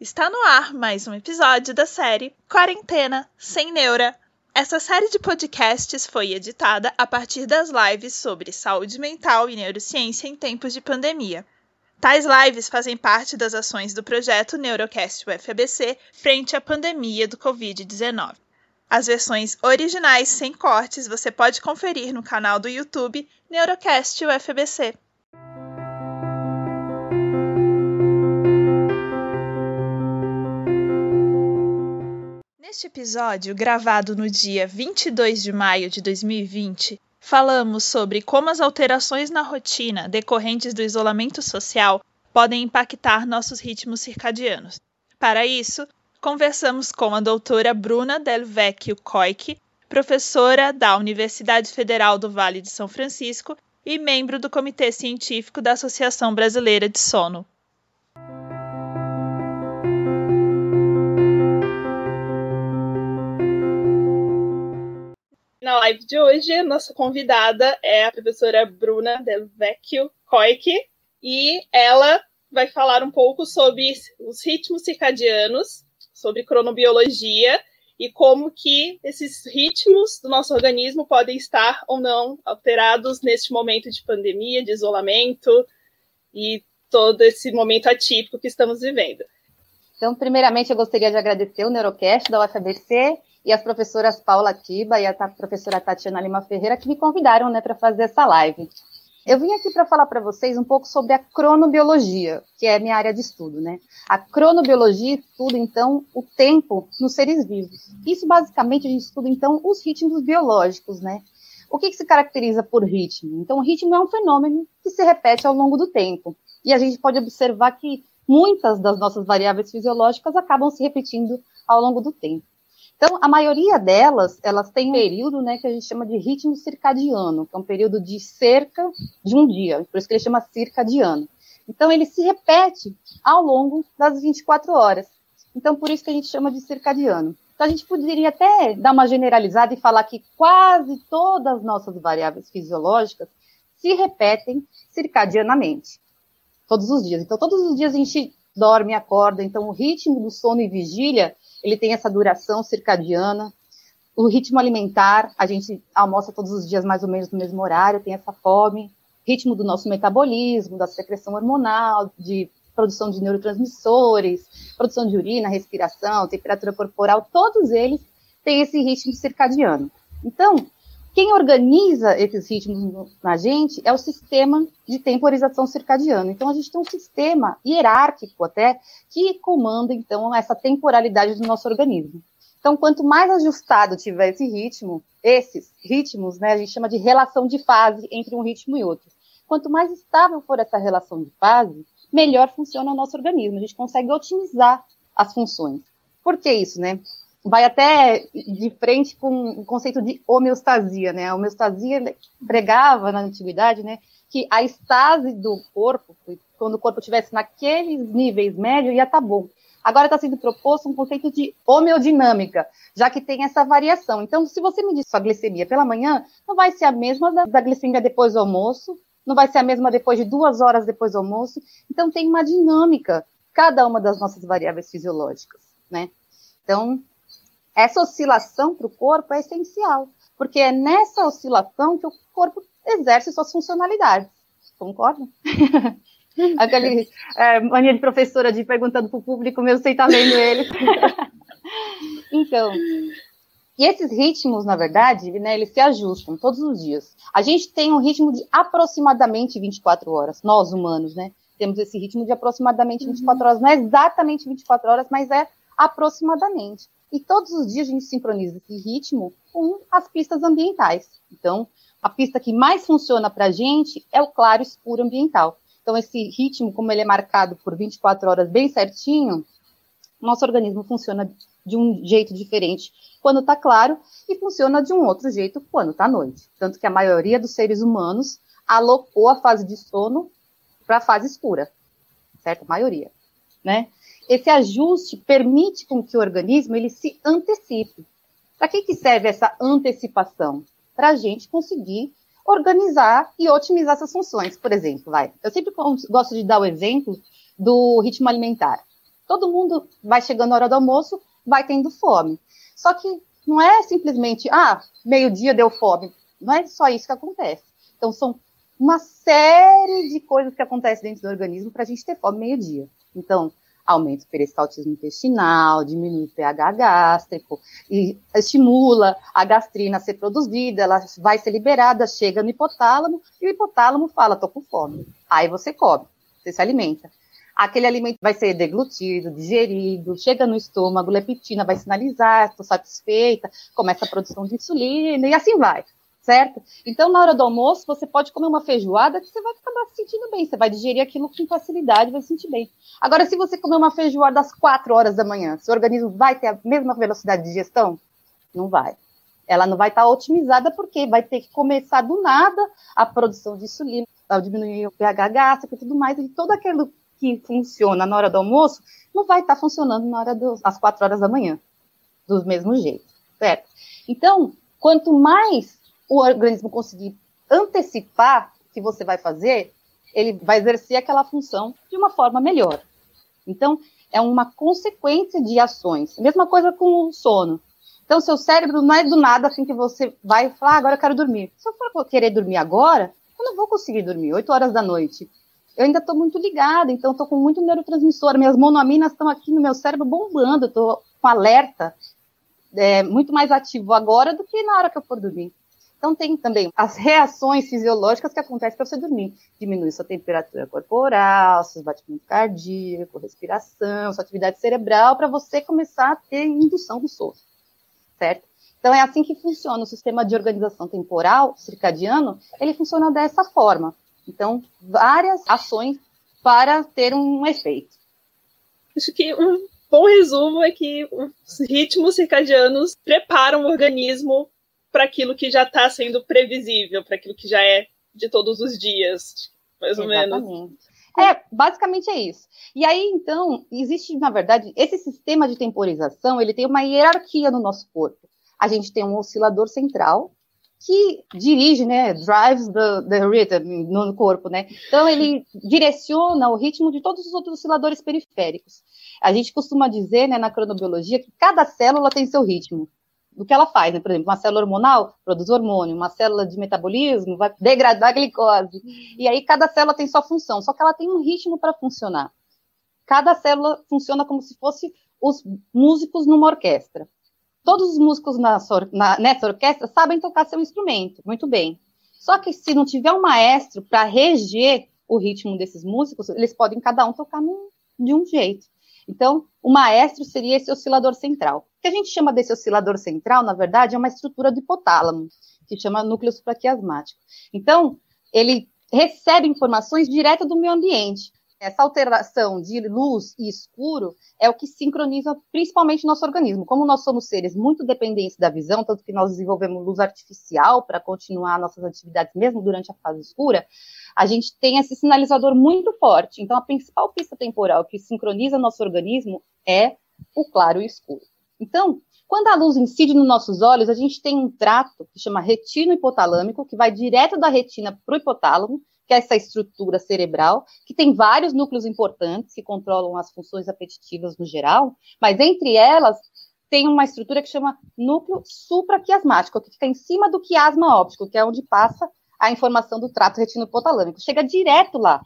Está no ar mais um episódio da série Quarentena Sem Neura. Essa série de podcasts foi editada a partir das lives sobre saúde mental e neurociência em tempos de pandemia. Tais lives fazem parte das ações do projeto Neurocast UFABC frente à pandemia do Covid-19. As versões originais sem cortes você pode conferir no canal do YouTube Neurocast UFBC. Neste episódio, gravado no dia 22 de maio de 2020, falamos sobre como as alterações na rotina decorrentes do isolamento social podem impactar nossos ritmos circadianos. Para isso, conversamos com a doutora Bruna Del Vecchio Coic, professora da Universidade Federal do Vale de São Francisco e membro do Comitê Científico da Associação Brasileira de Sono. Na live de hoje, nossa convidada é a professora Bruna Del Vecchio Coic e ela vai falar um pouco sobre os ritmos circadianos sobre cronobiologia e como que esses ritmos do nosso organismo podem estar ou não alterados neste momento de pandemia, de isolamento e todo esse momento atípico que estamos vivendo. Então, primeiramente, eu gostaria de agradecer o Neurocast da UFABC e as professoras Paula Tiba e a professora Tatiana Lima Ferreira que me convidaram né, para fazer essa live. Eu vim aqui para falar para vocês um pouco sobre a cronobiologia, que é minha área de estudo, né? A cronobiologia estuda, então, o tempo nos seres vivos. Isso, basicamente, a gente estuda, então, os ritmos biológicos, né? O que, que se caracteriza por ritmo? Então, o ritmo é um fenômeno que se repete ao longo do tempo. E a gente pode observar que muitas das nossas variáveis fisiológicas acabam se repetindo ao longo do tempo. Então, a maioria delas, elas têm um período, né, que a gente chama de ritmo circadiano, que é um período de cerca de um dia, por isso que ele chama circadiano. Então, ele se repete ao longo das 24 horas. Então, por isso que a gente chama de circadiano. Então, a gente poderia até dar uma generalizada e falar que quase todas as nossas variáveis fisiológicas se repetem circadianamente, todos os dias. Então, todos os dias a gente dorme acorda. Então, o ritmo do sono e vigília ele tem essa duração circadiana. O ritmo alimentar, a gente almoça todos os dias mais ou menos no mesmo horário, tem essa fome. Ritmo do nosso metabolismo, da secreção hormonal, de produção de neurotransmissores, produção de urina, respiração, temperatura corporal, todos eles têm esse ritmo circadiano. Então, quem organiza esses ritmos na gente é o sistema de temporização circadiana. Então, a gente tem um sistema hierárquico até que comanda, então, essa temporalidade do nosso organismo. Então, quanto mais ajustado tiver esse ritmo, esses ritmos, né, a gente chama de relação de fase entre um ritmo e outro. Quanto mais estável for essa relação de fase, melhor funciona o nosso organismo. A gente consegue otimizar as funções. Por que isso, né? Vai até de frente com o conceito de homeostasia, né? A homeostasia pregava na antiguidade, né, que a estase do corpo, quando o corpo estivesse naqueles níveis médios, ia estar tá bom. Agora está sendo proposto um conceito de homeodinâmica, já que tem essa variação. Então, se você medir sua glicemia pela manhã, não vai ser a mesma da, da glicemia depois do almoço, não vai ser a mesma depois de duas horas depois do almoço. Então, tem uma dinâmica, cada uma das nossas variáveis fisiológicas, né? Então, essa oscilação para o corpo é essencial, porque é nessa oscilação que o corpo exerce suas funcionalidades. Concordam? Aquele é, mania de professora de perguntando para o público mesmo sem estar tá vendo ele. então, e esses ritmos, na verdade, né, eles se ajustam todos os dias. A gente tem um ritmo de aproximadamente 24 horas, nós humanos, né? Temos esse ritmo de aproximadamente 24 uhum. horas. Não é exatamente 24 horas, mas é aproximadamente. E todos os dias a gente sincroniza esse ritmo com as pistas ambientais. Então, a pista que mais funciona para a gente é o claro escuro ambiental. Então, esse ritmo, como ele é marcado por 24 horas bem certinho, nosso organismo funciona de um jeito diferente quando está claro e funciona de um outro jeito quando está noite. Tanto que a maioria dos seres humanos alocou a fase de sono para a fase escura, certo? A maioria, né? Esse ajuste permite com que o organismo ele se antecipe. Para que, que serve essa antecipação? Para a gente conseguir organizar e otimizar essas funções. Por exemplo, vai. Eu sempre gosto de dar o exemplo do ritmo alimentar. Todo mundo vai chegando na hora do almoço, vai tendo fome. Só que não é simplesmente, ah, meio-dia deu fome. Não é só isso que acontece. Então, são uma série de coisas que acontecem dentro do organismo para a gente ter fome meio-dia. Então, aumenta o peristaltismo intestinal, diminui o pH gástrico e estimula a gastrina a ser produzida, ela vai ser liberada, chega no hipotálamo e o hipotálamo fala, tô com fome. Aí você come, você se alimenta. Aquele alimento vai ser deglutido, digerido, chega no estômago, leptina vai sinalizar, estou satisfeita, começa a produção de insulina e assim vai certo? Então, na hora do almoço, você pode comer uma feijoada que você vai acabar se sentindo bem, você vai digerir aquilo com facilidade, vai se sentir bem. Agora, se você comer uma feijoada às 4 horas da manhã, seu organismo vai ter a mesma velocidade de digestão? Não vai. Ela não vai estar otimizada porque vai ter que começar do nada a produção de insulina, diminuir o pH gástrico e tudo mais, e todo aquilo que funciona na hora do almoço não vai estar funcionando na hora das às 4 horas da manhã, do mesmo jeito, certo? Então, quanto mais o organismo conseguir antecipar o que você vai fazer, ele vai exercer aquela função de uma forma melhor. Então, é uma consequência de ações. Mesma coisa com o sono. Então, seu cérebro não é do nada assim que você vai falar, ah, agora eu quero dormir. Se eu for querer dormir agora, eu não vou conseguir dormir, 8 horas da noite. Eu ainda estou muito ligada, então estou com muito neurotransmissor. Minhas monoaminas estão aqui no meu cérebro bombando, estou com alerta é, muito mais ativo agora do que na hora que eu for dormir. Então, tem também as reações fisiológicas que acontecem para você dormir. Diminui sua temperatura corporal, seus batimentos cardíacos, respiração, sua atividade cerebral, para você começar a ter indução do sono, certo? Então, é assim que funciona o sistema de organização temporal circadiano, ele funciona dessa forma. Então, várias ações para ter um efeito. Acho que um bom resumo é que os ritmos circadianos preparam o organismo para aquilo que já está sendo previsível, para aquilo que já é de todos os dias, mais ou menos. É, basicamente é isso. E aí, então, existe, na verdade, esse sistema de temporização, ele tem uma hierarquia no nosso corpo. A gente tem um oscilador central, que dirige, né, drives the, the rhythm no corpo, né? Então ele direciona o ritmo de todos os outros osciladores periféricos. A gente costuma dizer, né, na cronobiologia, que cada célula tem seu ritmo do que ela faz, né? Por exemplo, uma célula hormonal produz hormônio, uma célula de metabolismo vai degradar a glicose. E aí cada célula tem sua função, só que ela tem um ritmo para funcionar. Cada célula funciona como se fosse os músicos numa orquestra. Todos os músicos na, na, nessa orquestra sabem tocar seu instrumento, muito bem. Só que se não tiver um maestro para reger o ritmo desses músicos, eles podem cada um tocar no, de um jeito. Então, o maestro seria esse oscilador central. O que a gente chama desse oscilador central, na verdade, é uma estrutura do hipotálamo, que chama núcleo supraquiasmático. Então, ele recebe informações direto do meio ambiente. Essa alteração de luz e escuro é o que sincroniza principalmente nosso organismo. Como nós somos seres muito dependentes da visão, tanto que nós desenvolvemos luz artificial para continuar nossas atividades mesmo durante a fase escura, a gente tem esse sinalizador muito forte. Então, a principal pista temporal que sincroniza nosso organismo é o claro e o escuro. Então, quando a luz incide nos nossos olhos, a gente tem um trato que chama retino hipotalâmico, que vai direto da retina para o hipotálamo, que é essa estrutura cerebral, que tem vários núcleos importantes que controlam as funções apetitivas no geral, mas entre elas tem uma estrutura que chama núcleo supraquiasmático, que fica em cima do quiasma óptico, que é onde passa a informação do trato retinohipotalâmico. Chega direto lá.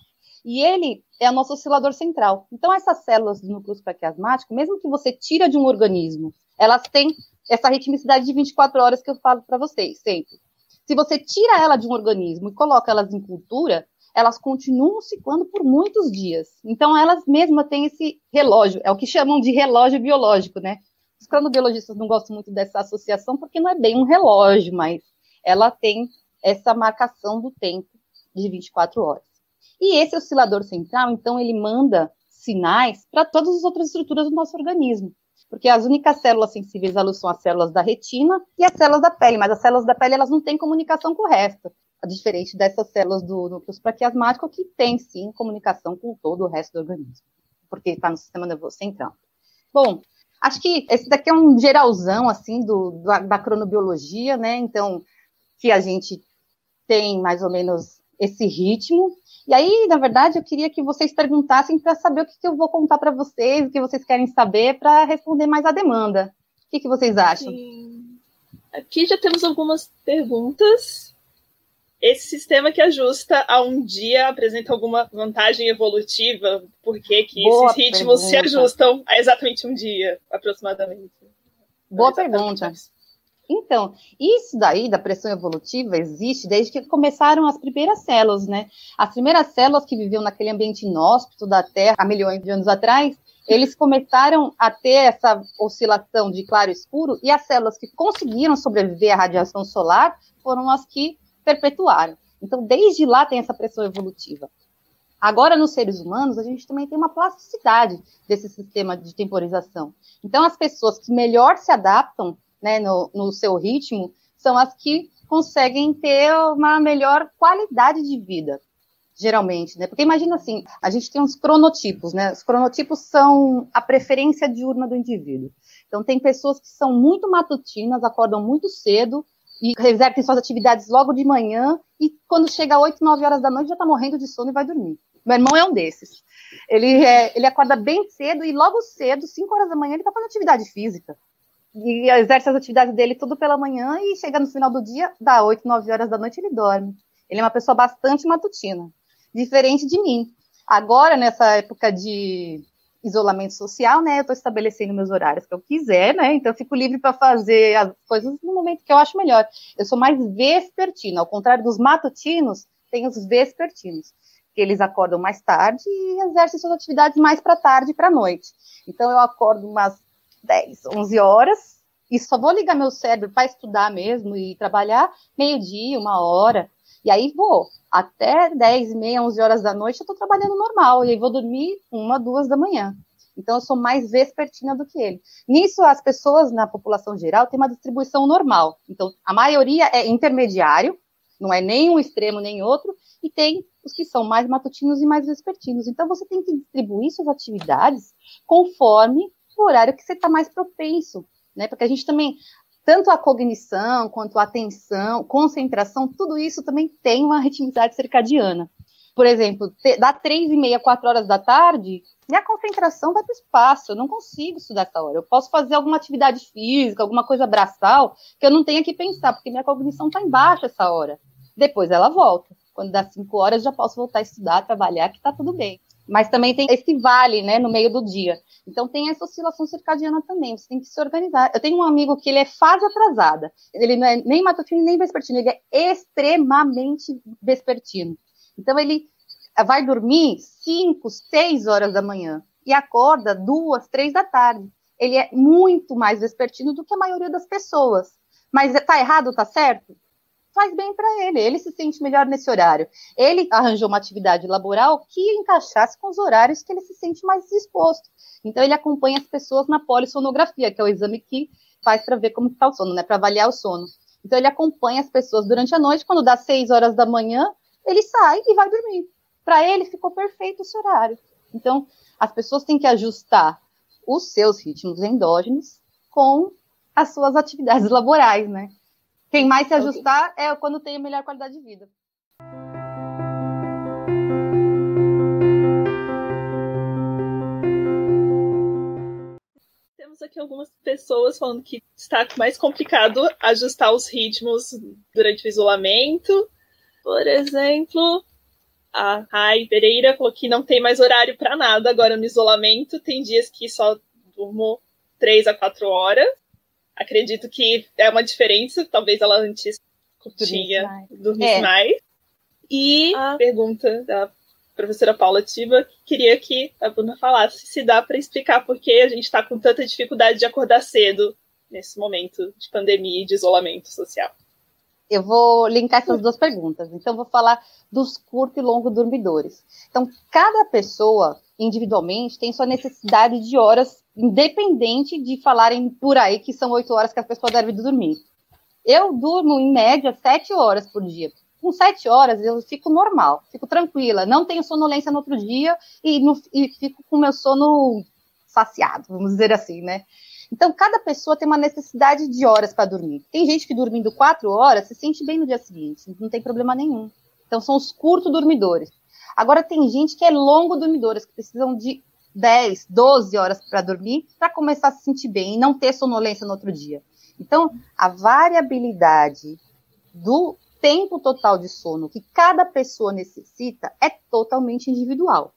E ele é o nosso oscilador central. Então, essas células do núcleo supraquiasmático, mesmo que você tira de um organismo, elas têm essa ritmicidade de 24 horas que eu falo para vocês, sempre. Se você tira ela de um organismo e coloca elas em cultura, elas continuam ciclando por muitos dias. Então, elas mesmas têm esse relógio, é o que chamam de relógio biológico, né? Os cronobiologistas não gostam muito dessa associação porque não é bem um relógio, mas ela tem essa marcação do tempo de 24 horas. E esse oscilador central, então, ele manda sinais para todas as outras estruturas do nosso organismo porque as únicas células sensíveis à luz são as células da retina e as células da pele, mas as células da pele elas não têm comunicação com o resto, diferente dessas células do núcleo supraquiasmático que tem sim comunicação com todo o resto do organismo, porque está no sistema nervoso central. Bom, acho que esse daqui é um geralzão assim do, da, da cronobiologia, né? Então, que a gente tem mais ou menos esse ritmo. E aí, na verdade, eu queria que vocês perguntassem para saber o que, que, eu vou contar para vocês, o que vocês querem saber, para responder mais a demanda. O que, que vocês acham? Sim. Aqui já temos algumas perguntas. Esse sistema que ajusta a um dia apresenta alguma vantagem evolutiva? Por que, que esses ritmos pergunta. se ajustam a exatamente um dia, aproximadamente? Boa pergunta. Então, isso daí da pressão evolutiva existe desde que começaram as primeiras células, né? As primeiras células que viviam naquele ambiente inóspito da Terra há milhões de anos atrás, eles começaram a ter essa oscilação de claro e escuro, e as células que conseguiram sobreviver à radiação solar foram as que perpetuaram. Então, desde lá tem essa pressão evolutiva. Agora, nos seres humanos, a gente também tem uma plasticidade desse sistema de temporização. Então, as pessoas que melhor se adaptam né, no, no seu ritmo são as que conseguem ter uma melhor qualidade de vida geralmente, né? Porque imagina assim, a gente tem uns cronotipos, né? Os cronotipos são a preferência diurna do indivíduo. Então tem pessoas que são muito matutinas, acordam muito cedo e revertem suas atividades logo de manhã e quando chega 8, 9 horas da noite já está morrendo de sono e vai dormir. Meu irmão é um desses. Ele, é, ele acorda bem cedo e logo cedo, 5 horas da manhã, ele está fazendo atividade física. E exerce as atividades dele tudo pela manhã e chega no final do dia, dá 8, 9 horas da noite, ele dorme. Ele é uma pessoa bastante matutina diferente de mim. Agora, nessa época de isolamento social, né, eu estou estabelecendo meus horários que eu quiser, né, então eu fico livre para fazer as coisas no momento que eu acho melhor. Eu sou mais vespertina, ao contrário dos matutinos, tem os vespertinos, que eles acordam mais tarde e exercem suas atividades mais para tarde e para noite. Então eu acordo umas 10, 11 horas e só vou ligar meu cérebro para estudar mesmo e trabalhar meio-dia, uma hora, e aí vou até 10, meia, 11 horas da noite eu estou trabalhando normal, e aí vou dormir uma, duas da manhã. Então, eu sou mais vespertina do que ele. Nisso, as pessoas na população geral têm uma distribuição normal. Então, a maioria é intermediário, não é nem um extremo nem outro, e tem os que são mais matutinos e mais vespertinos. Então, você tem que distribuir suas atividades conforme o horário que você está mais propenso. Né? Porque a gente também, tanto a cognição quanto a atenção, concentração, tudo isso também tem uma ritmicidade circadiana. Por exemplo, dá três e meia, quatro horas da tarde, minha concentração vai para o espaço, eu não consigo estudar essa hora. Eu posso fazer alguma atividade física, alguma coisa braçal, que eu não tenha que pensar, porque minha cognição está embaixo essa hora. Depois ela volta. Quando dá cinco horas, já posso voltar a estudar, trabalhar, que está tudo bem. Mas também tem esse vale, né, no meio do dia. Então tem essa oscilação circadiana também, você tem que se organizar. Eu tenho um amigo que ele é fase atrasada, ele não é nem matutino nem vespertino, ele é extremamente vespertino. Então ele vai dormir 5, 6 horas da manhã e acorda duas, três da tarde. Ele é muito mais vespertino do que a maioria das pessoas. Mas tá errado, tá certo? Faz bem para ele, ele se sente melhor nesse horário. Ele arranjou uma atividade laboral que encaixasse com os horários que ele se sente mais disposto. Então ele acompanha as pessoas na polissonografia, que é o exame que faz para ver como está o sono, né, para avaliar o sono. Então ele acompanha as pessoas durante a noite, quando dá 6 horas da manhã, ele sai e vai dormir. Para ele ficou perfeito esse horário. Então as pessoas têm que ajustar os seus ritmos endógenos com as suas atividades laborais, né? Quem mais se ajustar é quando tem a melhor qualidade de vida. Temos aqui algumas pessoas falando que está mais complicado ajustar os ritmos durante o isolamento. Por exemplo, a Rai Pereira falou que não tem mais horário para nada agora no isolamento. Tem dias que só durmo três a quatro horas acredito que é uma diferença. Talvez ela antes curtia dormir é. mais. E a pergunta da professora Paula Tiba, queria que a Bruna falasse se dá para explicar por que a gente está com tanta dificuldade de acordar cedo nesse momento de pandemia e de isolamento social. Eu vou linkar essas duas perguntas. Então, vou falar dos curto e longo dormidores. Então, cada pessoa individualmente tem sua necessidade de horas, independente de falarem por aí que são oito horas que a pessoa deve dormir. Eu durmo, em média, sete horas por dia. Com sete horas eu fico normal, fico tranquila, não tenho sonolência no outro dia e, no, e fico com meu sono saciado, vamos dizer assim, né? Então, cada pessoa tem uma necessidade de horas para dormir. Tem gente que dormindo quatro horas se sente bem no dia seguinte, não tem problema nenhum. Então, são os curto dormidores. Agora, tem gente que é longo dormidores, que precisam de 10, 12 horas para dormir para começar a se sentir bem e não ter sonolência no outro dia. Então, a variabilidade do tempo total de sono que cada pessoa necessita é totalmente individual.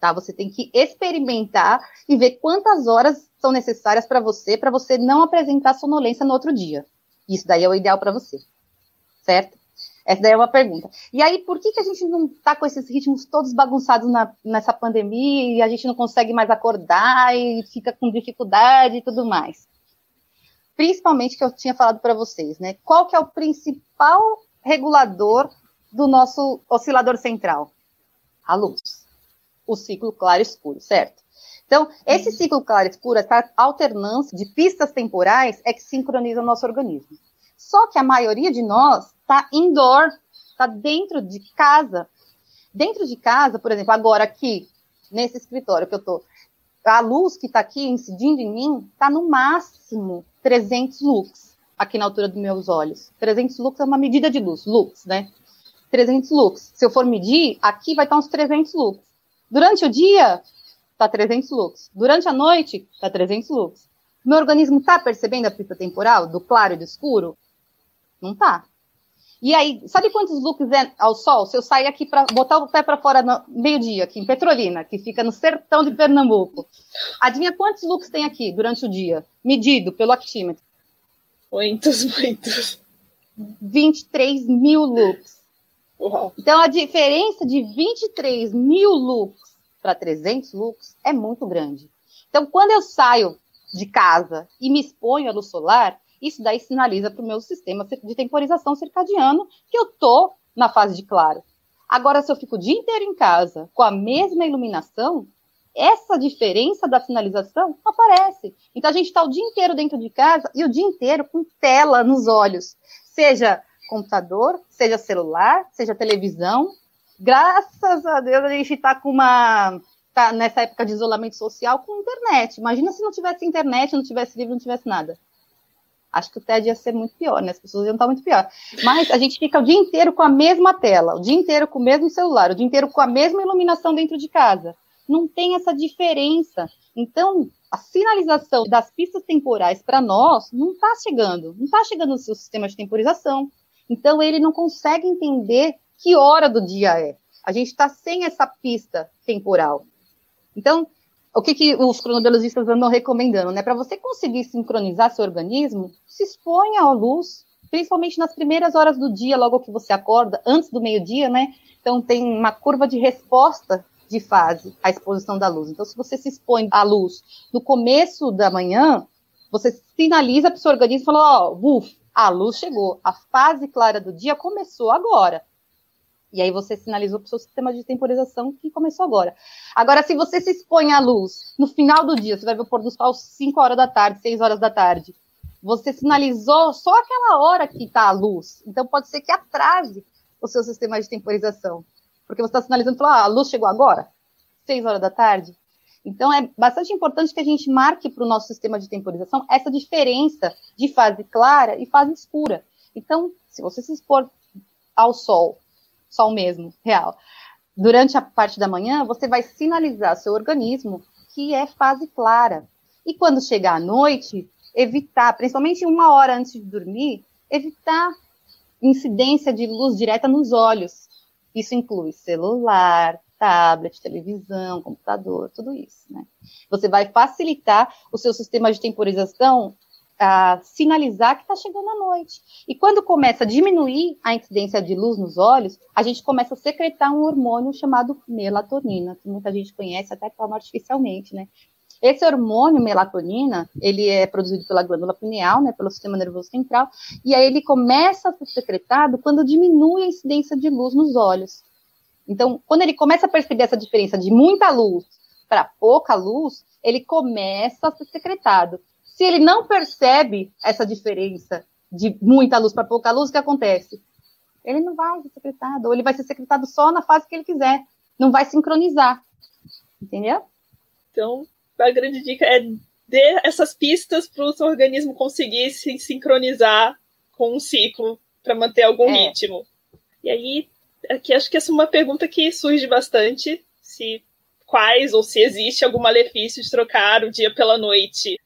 Tá? Você tem que experimentar e ver quantas horas são necessárias para você, para você não apresentar sonolência no outro dia. Isso daí é o ideal para você. Certo? Essa daí é uma pergunta. E aí, por que, que a gente não está com esses ritmos todos bagunçados na, nessa pandemia e a gente não consegue mais acordar e fica com dificuldade e tudo mais? Principalmente que eu tinha falado para vocês, né? Qual que é o principal regulador do nosso oscilador central? A luz. O ciclo claro-escuro, certo? Então, esse ciclo claro-escuro, essa alternância de pistas temporais é que sincroniza o nosso organismo. Só que a maioria de nós está indoor, está dentro de casa. Dentro de casa, por exemplo, agora aqui, nesse escritório que eu estou, a luz que está aqui incidindo em mim está no máximo 300 lux, aqui na altura dos meus olhos. 300 lux é uma medida de luz, lux, né? 300 lux. Se eu for medir, aqui vai estar uns 300 lux. Durante o dia, está 300 lux. Durante a noite, está 300 lux. Meu organismo está percebendo a pista temporal do claro e do escuro? Não tá. E aí, sabe quantos looks é ao sol? Se eu sair aqui para botar o pé para fora no meio-dia, aqui em Petrolina, que fica no sertão de Pernambuco, adivinha quantos looks tem aqui durante o dia, medido pelo actímetro? Muitos, muitos. 23 mil looks. Uau. Então, a diferença de 23 mil looks para 300 looks é muito grande. Então, quando eu saio de casa e me exponho à luz solar, isso daí sinaliza para o meu sistema de temporização circadiano que eu estou na fase de claro. Agora, se eu fico o dia inteiro em casa com a mesma iluminação, essa diferença da sinalização aparece. Então, a gente está o dia inteiro dentro de casa e o dia inteiro com tela nos olhos, seja computador, seja celular, seja televisão. Graças a Deus, a gente está com uma. Tá nessa época de isolamento social com internet. Imagina se não tivesse internet, não tivesse livro, não tivesse nada. Acho que o TED ia ser muito pior, né? As pessoas iam estar muito pior. Mas a gente fica o dia inteiro com a mesma tela, o dia inteiro com o mesmo celular, o dia inteiro com a mesma iluminação dentro de casa. Não tem essa diferença. Então, a sinalização das pistas temporais para nós não está chegando, não está chegando no seu sistema de temporização. Então, ele não consegue entender que hora do dia é. A gente está sem essa pista temporal. Então, o que, que os cronobiologistas andam recomendando, né? Para você conseguir sincronizar seu organismo, se exponha à luz, principalmente nas primeiras horas do dia, logo que você acorda, antes do meio-dia, né? Então tem uma curva de resposta de fase à exposição da luz. Então, se você se expõe à luz no começo da manhã, você sinaliza para o seu organismo, fala, ó, oh, a luz chegou, a fase clara do dia começou agora. E aí você sinalizou para o seu sistema de temporização que começou agora. Agora, se você se expõe à luz no final do dia, você vai ver o pôr do sol 5 horas da tarde, 6 horas da tarde. Você sinalizou só aquela hora que está a luz. Então pode ser que atrase o seu sistema de temporização. Porque você está sinalizando, falar, ah, a luz chegou agora, 6 horas da tarde. Então é bastante importante que a gente marque para o nosso sistema de temporização essa diferença de fase clara e fase escura. Então, se você se expor ao sol sol mesmo, real. Durante a parte da manhã, você vai sinalizar seu organismo que é fase clara. E quando chegar à noite, evitar, principalmente uma hora antes de dormir, evitar incidência de luz direta nos olhos. Isso inclui celular, tablet, televisão, computador, tudo isso, né? Você vai facilitar o seu sistema de temporização a sinalizar que está chegando a noite. E quando começa a diminuir a incidência de luz nos olhos, a gente começa a secretar um hormônio chamado melatonina, que muita gente conhece até toma artificialmente, né? Esse hormônio melatonina, ele é produzido pela glândula pineal, né, pelo sistema nervoso central, e aí ele começa a ser secretado quando diminui a incidência de luz nos olhos. Então, quando ele começa a perceber essa diferença de muita luz para pouca luz, ele começa a ser secretado. Se ele não percebe essa diferença de muita luz para pouca luz, o que acontece? Ele não vai ser secretado, ou ele vai ser secretado só na fase que ele quiser. Não vai sincronizar. Entendeu? Então, a grande dica é dê essas pistas para o seu organismo conseguir se sincronizar com um ciclo para manter algum é. ritmo. E aí, Aqui acho que essa é uma pergunta que surge bastante, se quais ou se existe algum malefício de trocar o dia pela noite.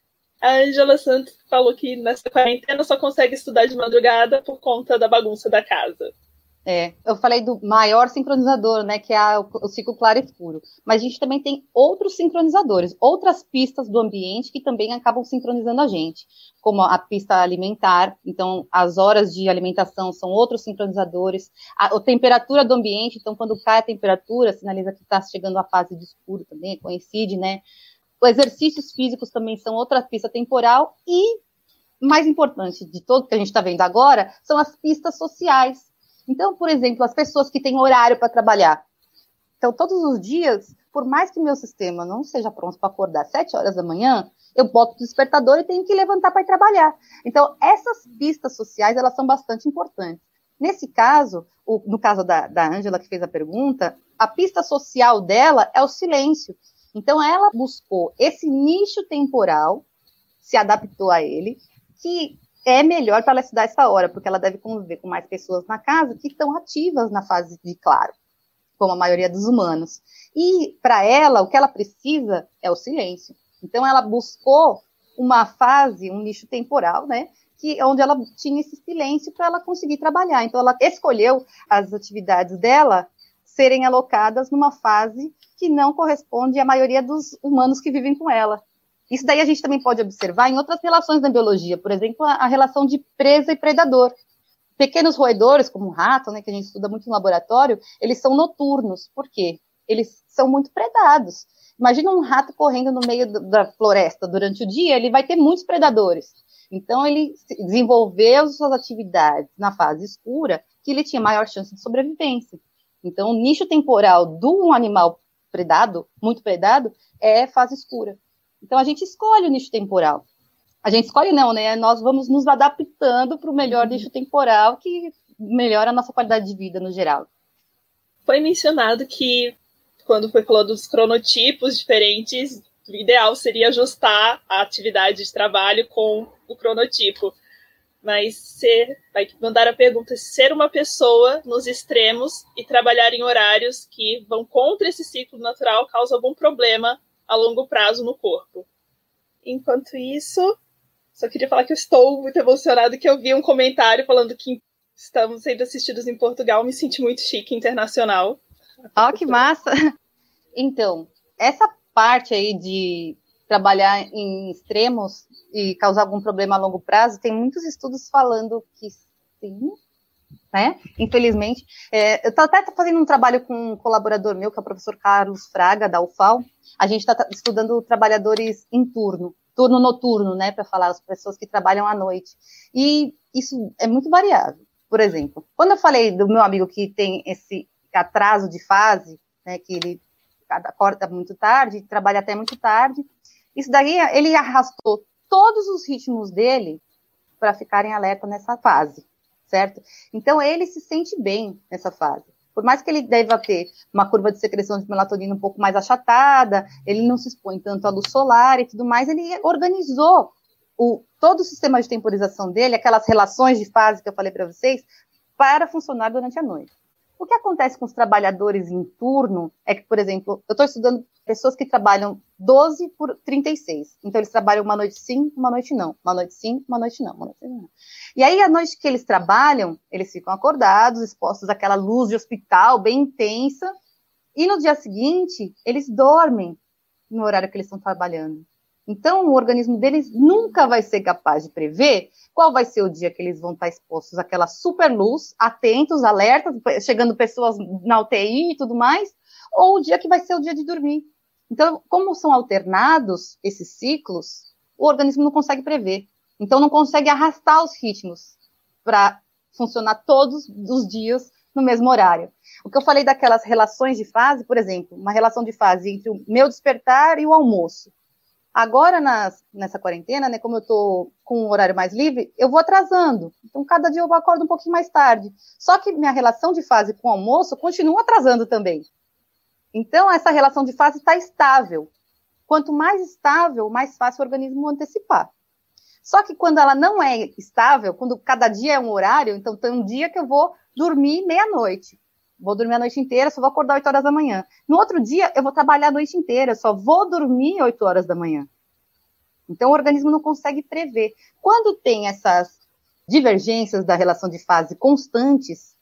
A Angela Santos falou que nessa quarentena só consegue estudar de madrugada por conta da bagunça da casa. É, eu falei do maior sincronizador, né, que é o, ciclo claro e escuro. Mas a gente também tem outros sincronizadores, outras pistas do ambiente que também acabam sincronizando a gente, como a pista alimentar. Então, as horas de alimentação são outros sincronizadores. A, a temperatura do ambiente, então, quando cai a temperatura, sinaliza que está chegando a fase de escuro também, coincide, né? Os exercícios físicos também são outra pista temporal e mais importante de todo que a gente está vendo agora são as pistas sociais então, por exemplo, as pessoas que têm horário para trabalhar. Então, todos os dias, por mais que meu sistema não seja pronto para acordar às 7 horas da manhã, eu boto o despertador e tenho que levantar para trabalhar. Então, essas pistas sociais, elas são bastante importantes. Nesse caso, o, no caso da Ângela, que fez a pergunta, a pista social dela é o silêncio. Então, ela buscou esse nicho temporal, se adaptou a ele, que é melhor para ela estudar essa hora, porque ela deve conviver com mais pessoas na casa que estão ativas na fase de claro, como a maioria dos humanos. E para ela, o que ela precisa é o silêncio. Então ela buscou uma fase, um nicho temporal, né, que onde ela tinha esse silêncio para ela conseguir trabalhar. Então ela escolheu as atividades dela serem alocadas numa fase que não corresponde à maioria dos humanos que vivem com ela. Isso daí a gente também pode observar em outras relações da biologia, por exemplo, a, relação de presa e predador. Pequenos roedores, como o rato, né, que a gente estuda muito no laboratório, eles são noturnos. Por quê? Eles são muito predados. Imagina um rato correndo no meio da floresta durante o dia, ele vai ter muitos predadores. Então, ele desenvolveu suas atividades na fase escura, que ele tinha maior chance de sobrevivência. Então, o nicho temporal de um animal predado, muito predado, é fase escura. Então a gente escolhe o nicho temporal. A gente escolhe não, né? Nós vamos nos adaptando para o melhor nicho temporal que melhora a nossa qualidade de vida no geral. Foi mencionado que quando foi falando dos cronotipos diferentes, o ideal seria ajustar a atividade de trabalho com o cronotipo. Mas ser, vai mandar a pergunta: ser uma pessoa nos extremos e trabalhar em horários que vão contra esse ciclo natural causa algum problema a longo prazo no corpo. Enquanto isso, só queria falar que eu estou muito emocionada que eu vi um comentário falando que estamos sendo assistidos em Portugal, me senti muito chique internacional. Ó, oh, que massa! Então, essa parte aí de trabalhar em extremos e causar algum problema a longo prazo, tem muitos estudos falando que sim, né? Infelizmente. É, eu estou até fazendo um trabalho com um colaborador meu, que é o professor Carlos Fraga, da UFAL. A gente está estudando trabalhadores em turno, turno noturno, né? Para falar as pessoas que trabalham à noite. E isso é muito variável. Por exemplo, quando eu falei do meu amigo que tem esse atraso de fase, né? Que ele acorda muito tarde, trabalha até muito tarde. Isso daí, ele arrastou todos os ritmos dele para ficarem alerta nessa fase certo? Então ele se sente bem nessa fase. Por mais que ele deva ter uma curva de secreção de melatonina um pouco mais achatada, ele não se expõe tanto à luz solar e tudo mais, ele organizou o, todo o sistema de temporização dele, aquelas relações de fase que eu falei para vocês, para funcionar durante a noite. O que acontece com os trabalhadores em turno é que, por exemplo, eu estou estudando pessoas que trabalham 12 por 36. Então, eles trabalham uma noite sim, uma noite não. Uma noite sim, uma noite não. Uma noite não. E aí, a noite que eles trabalham, eles ficam acordados, expostos àquela luz de hospital bem intensa. E no dia seguinte, eles dormem no horário que eles estão trabalhando. Então, o organismo deles nunca vai ser capaz de prever qual vai ser o dia que eles vão estar expostos àquela super luz, atentos, alertas, chegando pessoas na UTI e tudo mais, ou o dia que vai ser o dia de dormir. Então, como são alternados esses ciclos, o organismo não consegue prever. Então, não consegue arrastar os ritmos para funcionar todos os dias no mesmo horário. O que eu falei daquelas relações de fase, por exemplo, uma relação de fase entre o meu despertar e o almoço. Agora, nas, nessa quarentena, né, como eu estou com um horário mais livre, eu vou atrasando. Então, cada dia eu acordo um pouquinho mais tarde. Só que minha relação de fase com o almoço continua atrasando também. Então, essa relação de fase está estável. Quanto mais estável, mais fácil o organismo antecipar. Só que quando ela não é estável, quando cada dia é um horário, então tem um dia que eu vou dormir meia-noite vou dormir a noite inteira, só vou acordar 8 horas da manhã. No outro dia, eu vou trabalhar a noite inteira, só vou dormir 8 horas da manhã. Então, o organismo não consegue prever. Quando tem essas divergências da relação de fase constantes,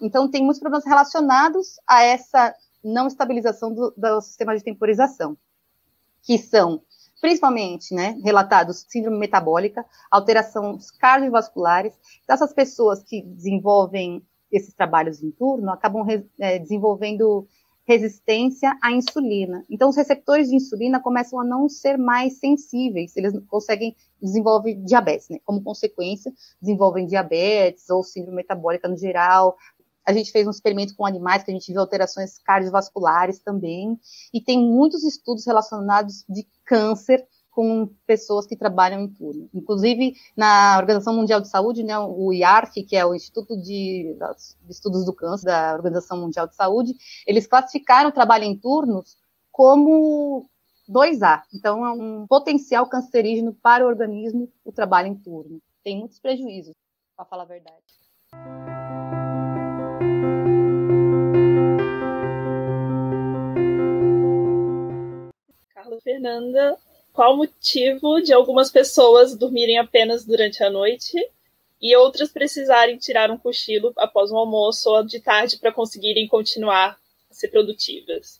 então tem muitos problemas relacionados a essa não estabilização do, do sistema de temporização, que são principalmente, né, relatados síndrome metabólica, alterações cardiovasculares. Então, essas pessoas que desenvolvem esses trabalhos em turno acabam é, desenvolvendo resistência à insulina. Então, os receptores de insulina começam a não ser mais sensíveis, eles conseguem desenvolver diabetes, né? Como consequência, desenvolvem diabetes ou síndrome metabólica no geral. A gente fez um experimento com animais que a gente viu alterações cardiovasculares também, e tem muitos estudos relacionados de câncer com pessoas que trabalham em turno. Inclusive, na Organização Mundial de Saúde, né, o IARC, que é o Instituto de, de Estudos do Câncer da Organização Mundial de Saúde, eles classificaram o trabalho em turnos como 2A. Então, é um potencial cancerígeno para o organismo o trabalho em turno. Tem muitos prejuízos, para falar a verdade. Carla Fernanda, qual o motivo de algumas pessoas dormirem apenas durante a noite e outras precisarem tirar um cochilo após um almoço ou de tarde para conseguirem continuar a ser produtivas?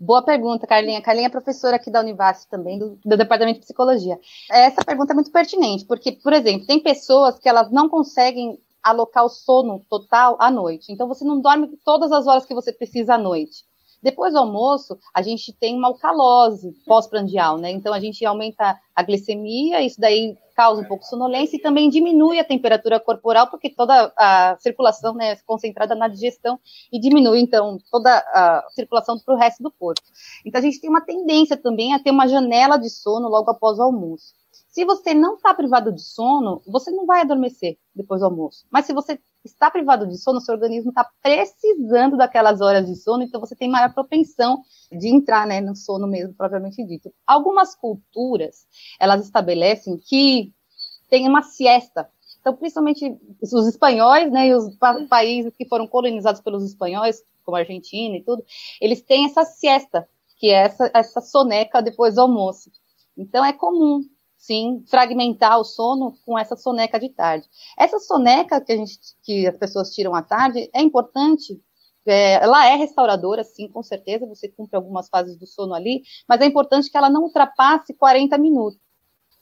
Boa pergunta, Carlinha. Carlinha é professora aqui da Univas também, do, do, Departamento de Psicologia. Essa pergunta é muito pertinente, porque, por exemplo, tem pessoas que elas não conseguem alocar o sono total à noite. Então, você não dorme todas as horas que você precisa à noite. Depois do almoço, a gente tem uma alcalose pós-prandial, né? Então a gente aumenta a glicemia, isso daí causa um pouco de sonolência e também diminui a temperatura corporal, porque toda a circulação né, é concentrada na digestão e diminui, então, toda a circulação para o resto do corpo. Então a gente tem uma tendência também a ter uma janela de sono logo após o almoço. Se você não está privado de sono, você não vai adormecer depois do almoço. Mas se você está privado de sono, seu organismo está precisando daquelas horas de sono, então você tem maior propensão de entrar né, no sono mesmo, propriamente dito. Algumas culturas, elas estabelecem que tem uma siesta. Então, principalmente os espanhóis, né, e os pa países que foram colonizados pelos espanhóis, como a Argentina e tudo, eles têm essa siesta, que é essa, essa soneca depois do almoço. Então, é comum sim, fragmentar o sono com essa soneca de tarde. Essa soneca que, a gente, que as pessoas tiram à tarde é importante, é, ela é restauradora, sim, com certeza, você cumpre algumas fases do sono ali, mas é importante que ela não ultrapasse 40 minutos.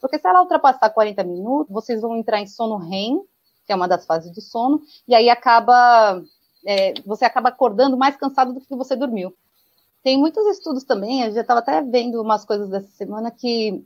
Porque se ela ultrapassar 40 minutos, vocês vão entrar em sono REM, que é uma das fases do sono, e aí acaba, é, você acaba acordando mais cansado do que você dormiu. Tem muitos estudos também, eu já estava até vendo umas coisas dessa semana que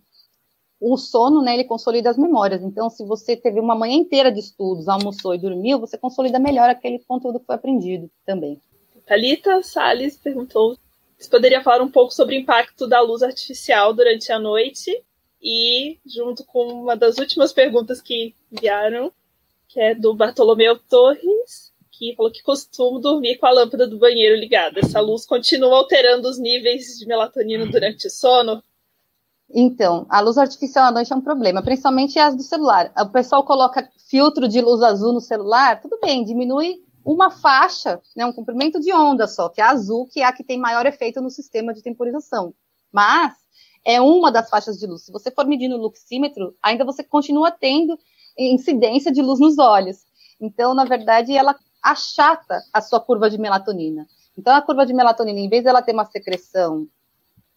o sono, né, ele consolida as memórias. Então, se você teve uma manhã inteira de estudos, almoçou e dormiu, você consolida melhor aquele conteúdo que foi aprendido também. Thalita Salles perguntou se poderia falar um pouco sobre o impacto da luz artificial durante a noite e junto com uma das últimas perguntas que enviaram, que é do Bartolomeu Torres, que falou que costuma dormir com a lâmpada do banheiro ligada. Essa luz continua alterando os níveis de melatonina durante o sono? Então, a luz artificial à noite é um problema, principalmente as do celular. O pessoal coloca filtro de luz azul no celular, tudo bem, diminui uma faixa, né, um comprimento de onda só, que é azul, que é a que tem maior efeito no sistema de temporização. Mas é uma das faixas de luz. Se você for medir no luxímetro, ainda você continua tendo incidência de luz nos olhos. Então, na verdade, ela achata a sua curva de melatonina. Então, a curva de melatonina, em vez dela ter uma secreção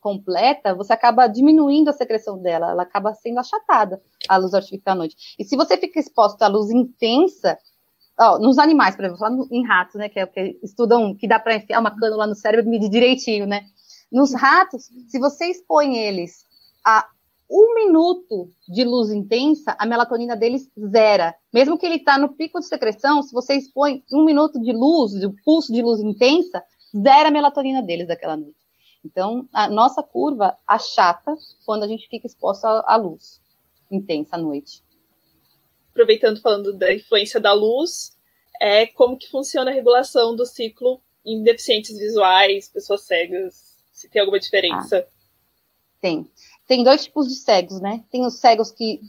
completa, você acaba diminuindo a secreção dela, ela acaba sendo achatada a luz artificial à noite. E se você fica exposto à luz intensa, ó, nos animais, por exemplo, em ratos, né, que é o que estudam, que dá para enfiar uma cânula no cérebro e medir direitinho, né? Nos ratos, se você expõe eles a um minuto de luz intensa, a melatonina deles zera. Mesmo que ele está no pico de secreção, se você expõe um minuto de luz, de pulso de luz intensa, zera a melatonina deles daquela noite. Então, a nossa curva achata quando a gente fica exposto à luz intensa à noite. Aproveitando falando da influência da luz, é como que funciona a regulação do ciclo em deficientes visuais, pessoas cegas, se tem alguma diferença? Ah, tem. Tem dois tipos de cegos, né? Tem os cegos que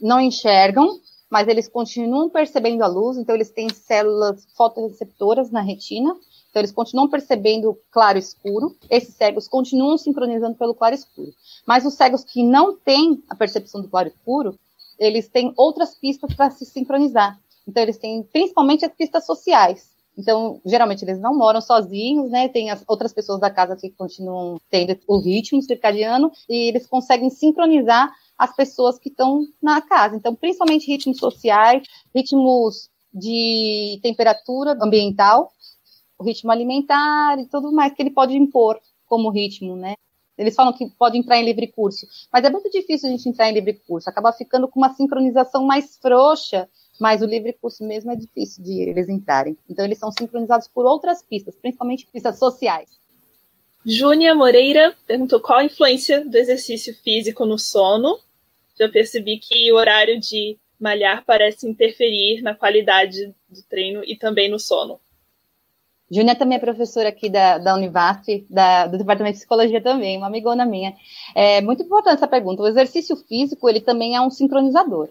não enxergam, mas eles continuam percebendo a luz, então eles têm células fotorreceptoras na retina, então eles continuam percebendo claro escuro. Esses cegos continuam sincronizando pelo claro escuro. Mas os cegos que não têm a percepção do claro escuro, eles têm outras pistas para se sincronizar. Então eles têm principalmente as pistas sociais. Então, geralmente eles não moram sozinhos, né? Tem as outras pessoas da casa que continuam tendo o ritmo circadiano e eles conseguem sincronizar as pessoas que estão na casa. Então, principalmente ritmos sociais, ritmos de temperatura ambiental, ritmo alimentar e tudo mais que ele pode impor como ritmo, né? Eles falam que pode entrar em livre curso, mas é muito difícil a gente entrar em livre curso, acaba ficando com uma sincronização mais frouxa, mas o livre curso mesmo é difícil de eles entrarem. Então eles são sincronizados por outras pistas, principalmente pistas sociais. Júnia Moreira perguntou qual a influência do exercício físico no sono. Já percebi que o horário de malhar parece interferir na qualidade do treino e também no sono. Júnia também é professora aqui da, da Univasf, da, do Departamento de Psicologia também, uma amigona minha. É muito importante essa pergunta. O exercício físico, ele também é um sincronizador.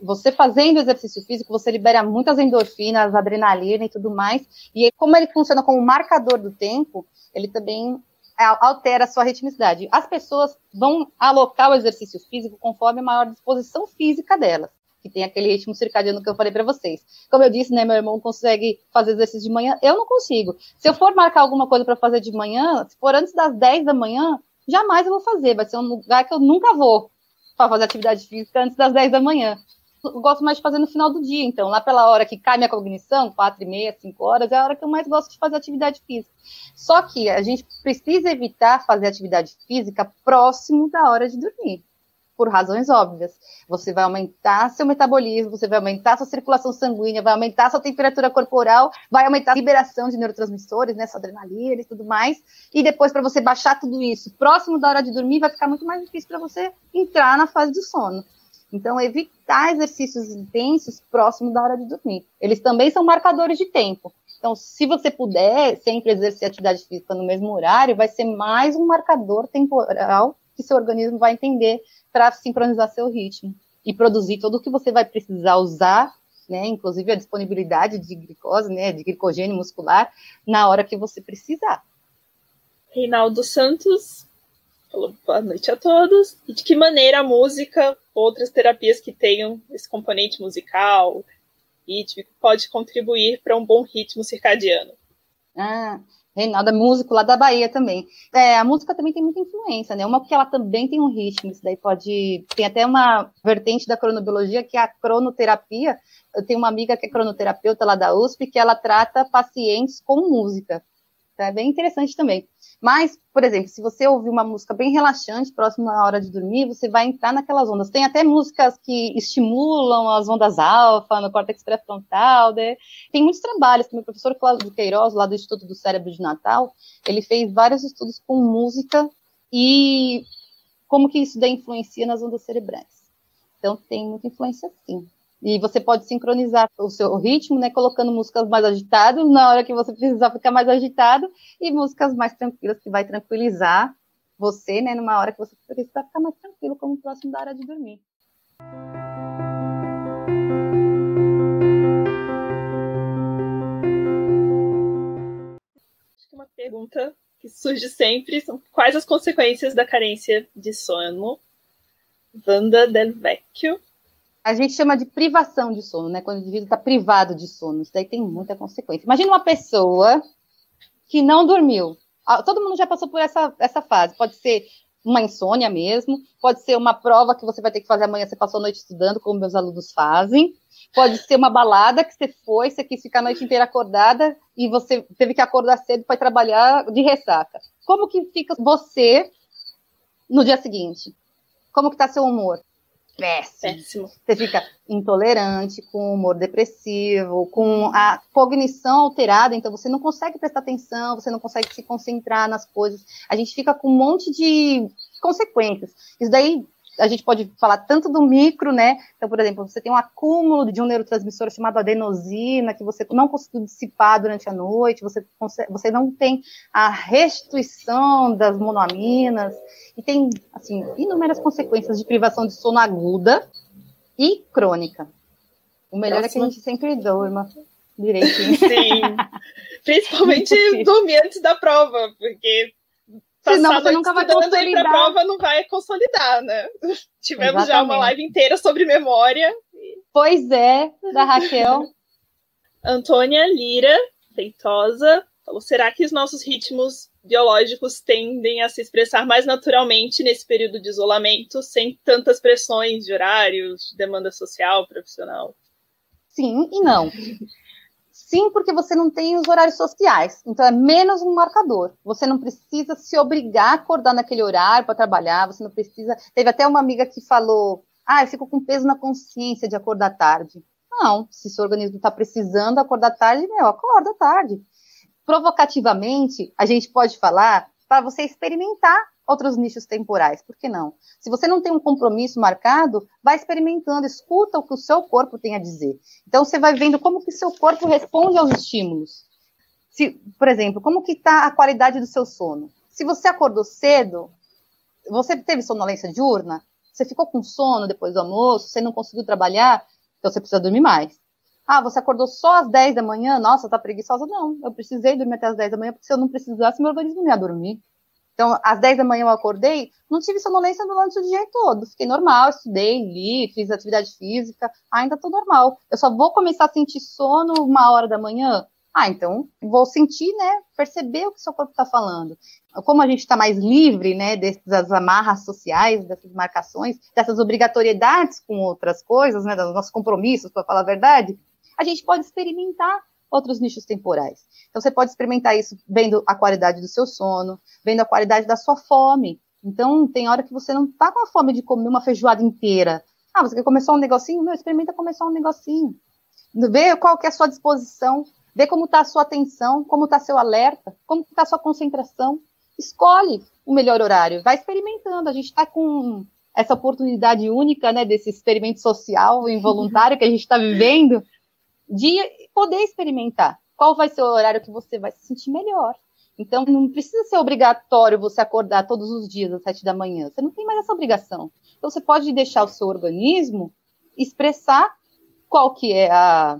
Você fazendo exercício físico, você libera muitas endorfinas, adrenalina e tudo mais. E como ele funciona como marcador do tempo, ele também altera a sua ritmicidade. As pessoas vão alocar o exercício físico conforme a maior disposição física delas que tem aquele ritmo circadiano que eu falei para vocês. Como eu disse, né, meu irmão consegue fazer exercício de manhã, eu não consigo. Se eu for marcar alguma coisa para fazer de manhã, se for antes das 10 da manhã, jamais eu vou fazer, vai ser um lugar que eu nunca vou para fazer atividade física antes das 10 da manhã. Eu gosto mais de fazer no final do dia, então, lá pela hora que cai minha cognição, quatro e meia, cinco horas, é a hora que eu mais gosto de fazer atividade física. Só que a gente precisa evitar fazer atividade física próximo da hora de dormir por razões óbvias. Você vai aumentar seu metabolismo, você vai aumentar sua circulação sanguínea, vai aumentar sua temperatura corporal, vai aumentar a liberação de neurotransmissores, né, sua adrenalina e tudo mais. E depois, para você baixar tudo isso próximo da hora de dormir, vai ficar muito mais difícil para você entrar na fase do sono. Então, evitar exercícios intensos próximo da hora de dormir. Eles também são marcadores de tempo. Então, se você puder sempre exercer atividade física no mesmo horário, vai ser mais um marcador temporal que seu organismo vai entender para sincronizar seu ritmo e produzir tudo o que você vai precisar usar, né, inclusive a disponibilidade de glicose, né, de glicogênio muscular, na hora que você precisar. Reinaldo Santos falou boa noite a todos. E de que maneira a música, outras terapias que tenham esse componente musical, rítmico, pode contribuir para um bom ritmo circadiano? Ah, Reinaldo é músico lá da Bahia também. É, a música também tem muita influência, né? Uma porque ela também tem um ritmo, isso daí pode. Tem até uma vertente da cronobiologia que é a cronoterapia. Eu tenho uma amiga que é cronoterapeuta lá da USP que ela trata pacientes com música. É bem interessante também. Mas, por exemplo, se você ouvir uma música bem relaxante, próximo à hora de dormir, você vai entrar naquelas ondas. Tem até músicas que estimulam as ondas alfa no córtex pré-frontal. Né? Tem muitos trabalhos. Meu professor Cláudio Queiroz, lá do Instituto do Cérebro de Natal, ele fez vários estudos com música e como que isso daí influencia nas ondas cerebrais. Então, tem muita influência, sim. E você pode sincronizar o seu ritmo, né, colocando músicas mais agitadas na hora que você precisar ficar mais agitado e músicas mais tranquilas que vai tranquilizar você, né, numa hora que você precisa ficar mais tranquilo, como próximo da hora de dormir. Acho que uma pergunta que surge sempre são quais as consequências da carência de sono? Wanda Del Vecchio a gente chama de privação de sono, né? Quando o indivíduo está privado de sono. Isso daí tem muita consequência. Imagina uma pessoa que não dormiu. Ah, todo mundo já passou por essa, essa fase. Pode ser uma insônia mesmo, pode ser uma prova que você vai ter que fazer amanhã, você passou a noite estudando, como meus alunos fazem. Pode ser uma balada que você foi, você quis ficar a noite inteira acordada e você teve que acordar cedo para trabalhar de ressaca. Como que fica você no dia seguinte? Como que está seu humor? Péssimo. péssimo. Você fica intolerante, com humor depressivo, com a cognição alterada, então você não consegue prestar atenção, você não consegue se concentrar nas coisas. A gente fica com um monte de consequências. Isso daí a gente pode falar tanto do micro, né? Então, por exemplo, você tem um acúmulo de um neurotransmissor chamado adenosina, que você não conseguiu dissipar durante a noite, você, consegue, você não tem a restituição das monoaminas, e tem, assim, inúmeras consequências de privação de sono aguda e crônica. O melhor Próxima. é que a gente sempre durma direitinho. Sim. Principalmente dormir antes da prova, porque Senão você nunca vai consolidar. a prova não vai consolidar, né? Tivemos Exatamente. já uma live inteira sobre memória. Pois é, da Raquel. Antônia Lira, feitosa, falou: será que os nossos ritmos biológicos tendem a se expressar mais naturalmente nesse período de isolamento, sem tantas pressões de horários, de demanda social, profissional? Sim e não. Sim, porque você não tem os horários sociais. Então é menos um marcador. Você não precisa se obrigar a acordar naquele horário para trabalhar. Você não precisa. Teve até uma amiga que falou: Ah, eu fico com peso na consciência de acordar tarde. Não, se seu organismo está precisando acordar tarde, meu, acorda tarde. Provocativamente, a gente pode falar para você experimentar outros nichos temporais, por que não? Se você não tem um compromisso marcado, vai experimentando, escuta o que o seu corpo tem a dizer. Então você vai vendo como que seu corpo responde aos estímulos. Se, por exemplo, como que está a qualidade do seu sono? Se você acordou cedo, você teve sonolência diurna, você ficou com sono depois do almoço, você não conseguiu trabalhar, então você precisa dormir mais. Ah, você acordou só às 10 da manhã? Nossa, tá preguiçosa? Não, eu precisei dormir até às 10 da manhã, porque se eu não precisasse, meu organismo não ia dormir. Então, às 10 da manhã eu acordei, não tive sonolência durante o dia todo. Fiquei normal, estudei, li, fiz atividade física, ainda tô normal. Eu só vou começar a sentir sono uma hora da manhã? Ah, então vou sentir, né? Perceber o que seu corpo está falando. Como a gente está mais livre, né, dessas amarras sociais, dessas marcações, dessas obrigatoriedades com outras coisas, né, dos nossos compromissos, para falar a verdade, a gente pode experimentar outros nichos temporais. Então, você pode experimentar isso vendo a qualidade do seu sono, vendo a qualidade da sua fome. Então, tem hora que você não está com a fome de comer uma feijoada inteira. Ah, você quer comer só um negocinho? Meu, experimenta comer só um negocinho. Vê qual que é a sua disposição, vê como está a sua atenção, como está seu alerta, como está a sua concentração. Escolhe o melhor horário, vai experimentando. A gente está com essa oportunidade única, né, desse experimento social involuntário que a gente está vivendo, de poder experimentar qual vai ser o horário que você vai se sentir melhor. Então, não precisa ser obrigatório você acordar todos os dias às sete da manhã. Você não tem mais essa obrigação. Então, você pode deixar o seu organismo expressar qual que é a,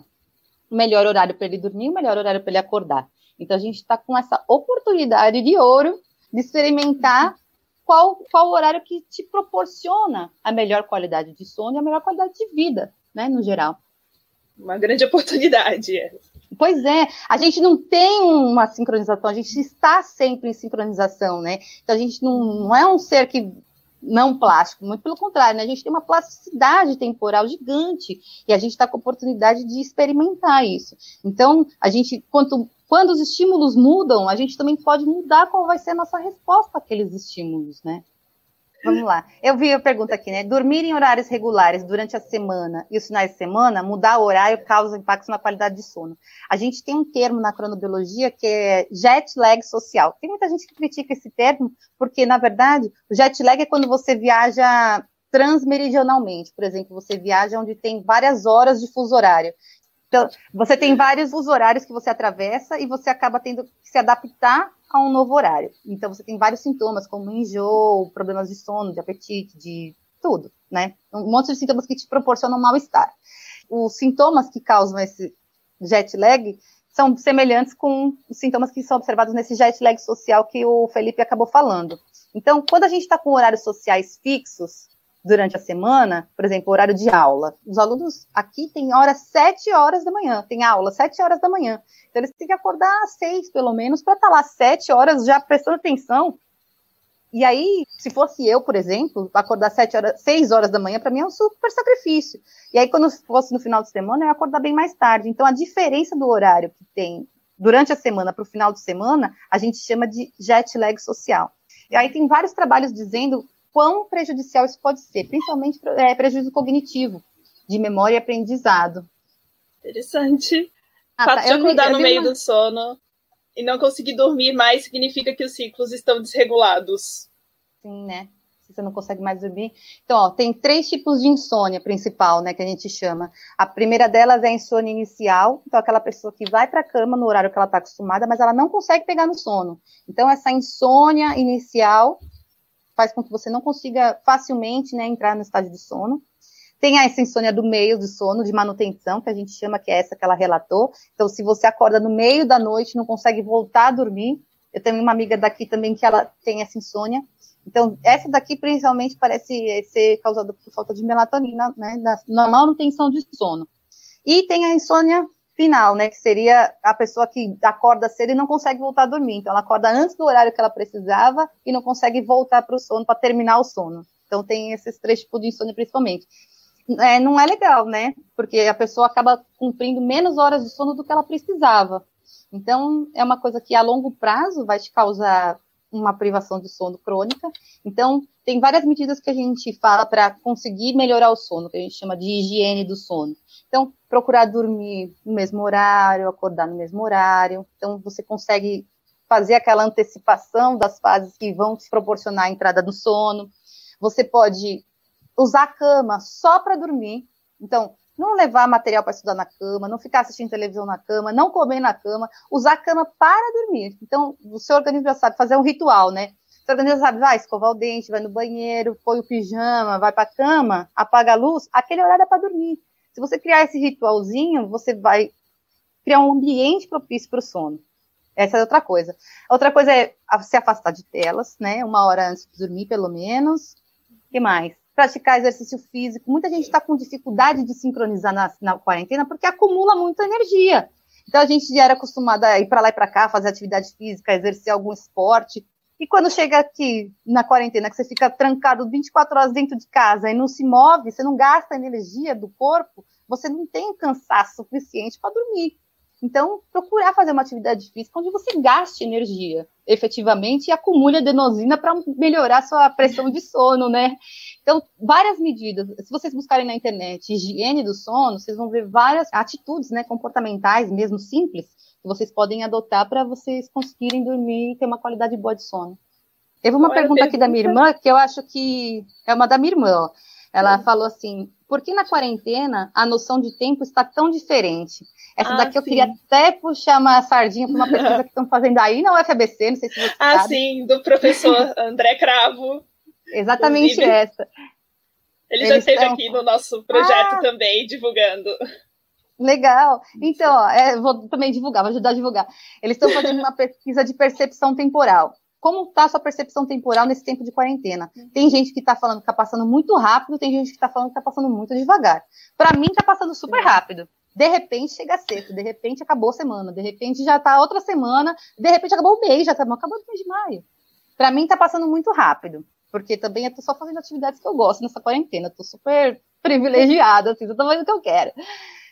o melhor horário para ele dormir, o melhor horário para ele acordar. Então, a gente está com essa oportunidade de ouro de experimentar qual, qual o horário que te proporciona a melhor qualidade de sono e a melhor qualidade de vida, né, no geral uma grande oportunidade. É. Pois é, a gente não tem uma sincronização, a gente está sempre em sincronização, né? Então a gente não, não é um ser que não plástico, muito pelo contrário, né? A gente tem uma plasticidade temporal gigante e a gente está com a oportunidade de experimentar isso. Então, a gente, quanto, quando os estímulos mudam, a gente também pode mudar qual vai ser a nossa resposta àqueles estímulos, né? Vamos lá. Eu vi a pergunta aqui, né? Dormir em horários regulares durante a semana e os finais de semana, mudar o horário causa impactos na qualidade de sono. A gente tem um termo na cronobiologia que é jet lag social. Tem muita gente que critica esse termo, porque, na verdade, o jet lag é quando você viaja transmeridionalmente. Por exemplo, você viaja onde tem várias horas de fuso horário. Então, você tem vários fuso horários que você atravessa e você acaba tendo que se adaptar a um novo horário. Então, você tem vários sintomas, como enjoo, problemas de sono, de apetite, de tudo, né? Um monte de sintomas que te proporcionam mal-estar. Os sintomas que causam esse jet lag são semelhantes com os sintomas que são observados nesse jet lag social que o Felipe acabou falando. Então, quando a gente está com horários sociais fixos, durante a semana, por exemplo, horário de aula. Os alunos aqui têm hora sete horas da manhã, tem aula sete horas da manhã. Então eles têm que acordar às seis, pelo menos, para estar tá lá sete horas já prestando atenção. E aí, se fosse eu, por exemplo, acordar sete horas, seis horas da manhã, para mim é um super sacrifício. E aí, quando fosse no final de semana, eu ia acordar bem mais tarde. Então, a diferença do horário que tem durante a semana para o final de semana, a gente chama de jet lag social. E aí tem vários trabalhos dizendo quão prejudicial isso pode ser, principalmente é, prejuízo cognitivo, de memória e aprendizado. Interessante. Ah, o fato tá. de acordar no meio uma... do sono e não conseguir dormir mais significa que os ciclos estão desregulados. Sim, né? Se você não consegue mais dormir. Então, ó, tem três tipos de insônia principal, né, que a gente chama. A primeira delas é a insônia inicial, então aquela pessoa que vai para a cama no horário que ela está acostumada, mas ela não consegue pegar no sono. Então, essa insônia inicial faz com que você não consiga facilmente né, entrar no estágio de sono. Tem essa insônia do meio do sono, de manutenção, que a gente chama que é essa que ela relatou. Então, se você acorda no meio da noite, não consegue voltar a dormir. Eu tenho uma amiga daqui também que ela tem essa insônia. Então, essa daqui principalmente parece ser causada por falta de melatonina, né, na manutenção de sono. E tem a insônia final, né, que seria a pessoa que acorda cedo e não consegue voltar a dormir. Então, ela acorda antes do horário que ela precisava e não consegue voltar para o sono, para terminar o sono. Então, tem esses três tipos de insônia, principalmente. É, não é legal, né, porque a pessoa acaba cumprindo menos horas de sono do que ela precisava. Então, é uma coisa que a longo prazo vai te causar uma privação de sono crônica. Então, tem várias medidas que a gente fala para conseguir melhorar o sono, que a gente chama de higiene do sono. Então, procurar dormir no mesmo horário, acordar no mesmo horário. Então, você consegue fazer aquela antecipação das fases que vão te proporcionar a entrada no sono. Você pode usar a cama só para dormir. Então, não levar material para estudar na cama, não ficar assistindo televisão na cama, não comer na cama, usar a cama para dormir. Então, o seu organismo já sabe fazer um ritual, né? O seu organismo sabe, vai escovar o dente, vai no banheiro, põe o pijama, vai para a cama, apaga a luz, aquele horário é para dormir. Se você criar esse ritualzinho, você vai criar um ambiente propício para o sono. Essa é outra coisa. Outra coisa é se afastar de telas, né? Uma hora antes de dormir, pelo menos. O que mais? praticar exercício físico. Muita gente está com dificuldade de sincronizar na, na, quarentena porque acumula muita energia. Então a gente já era acostumada a ir para lá e para cá, fazer atividade física, exercer algum esporte. E quando chega aqui na quarentena, que você fica trancado 24 horas dentro de casa e não se move, você não gasta energia do corpo, você não tem cansaço suficiente para dormir. Então, procurar fazer uma atividade física onde você gaste energia efetivamente e acumule adenosina para melhorar sua pressão de sono, né? Então, várias medidas. Se vocês buscarem na internet higiene do sono, vocês vão ver várias atitudes, né, comportamentais, mesmo simples, que vocês podem adotar para vocês conseguirem dormir e ter uma qualidade boa de sono. Teve uma pergunta, pergunta aqui da minha irmã, que eu acho que é uma da minha irmã, ó. Ela falou assim: por que na quarentena a noção de tempo está tão diferente? Essa ah, daqui eu queria até puxar uma sardinha para uma pesquisa que estão fazendo aí na UFABC, não sei se você ah, sabe. Ah, sim, do professor André Cravo. Exatamente Inclusive, essa. Ele Eles já esteve estão... aqui no nosso projeto ah, também, divulgando. Legal. Então, ó, é, vou também divulgar, vou ajudar a divulgar. Eles estão fazendo uma pesquisa de percepção temporal. Como está a sua percepção temporal nesse tempo de quarentena? Tem gente que está falando que está passando muito rápido, tem gente que está falando que está passando muito devagar. Para mim, está passando super rápido. De repente chega sexta, de repente acabou a semana, de repente já está outra semana, de repente acabou o mês, já está acabando o mês de maio. Para mim, está passando muito rápido porque também eu tô só fazendo atividades que eu gosto nessa quarentena, eu tô super privilegiada, assim, tô fazendo o que eu quero.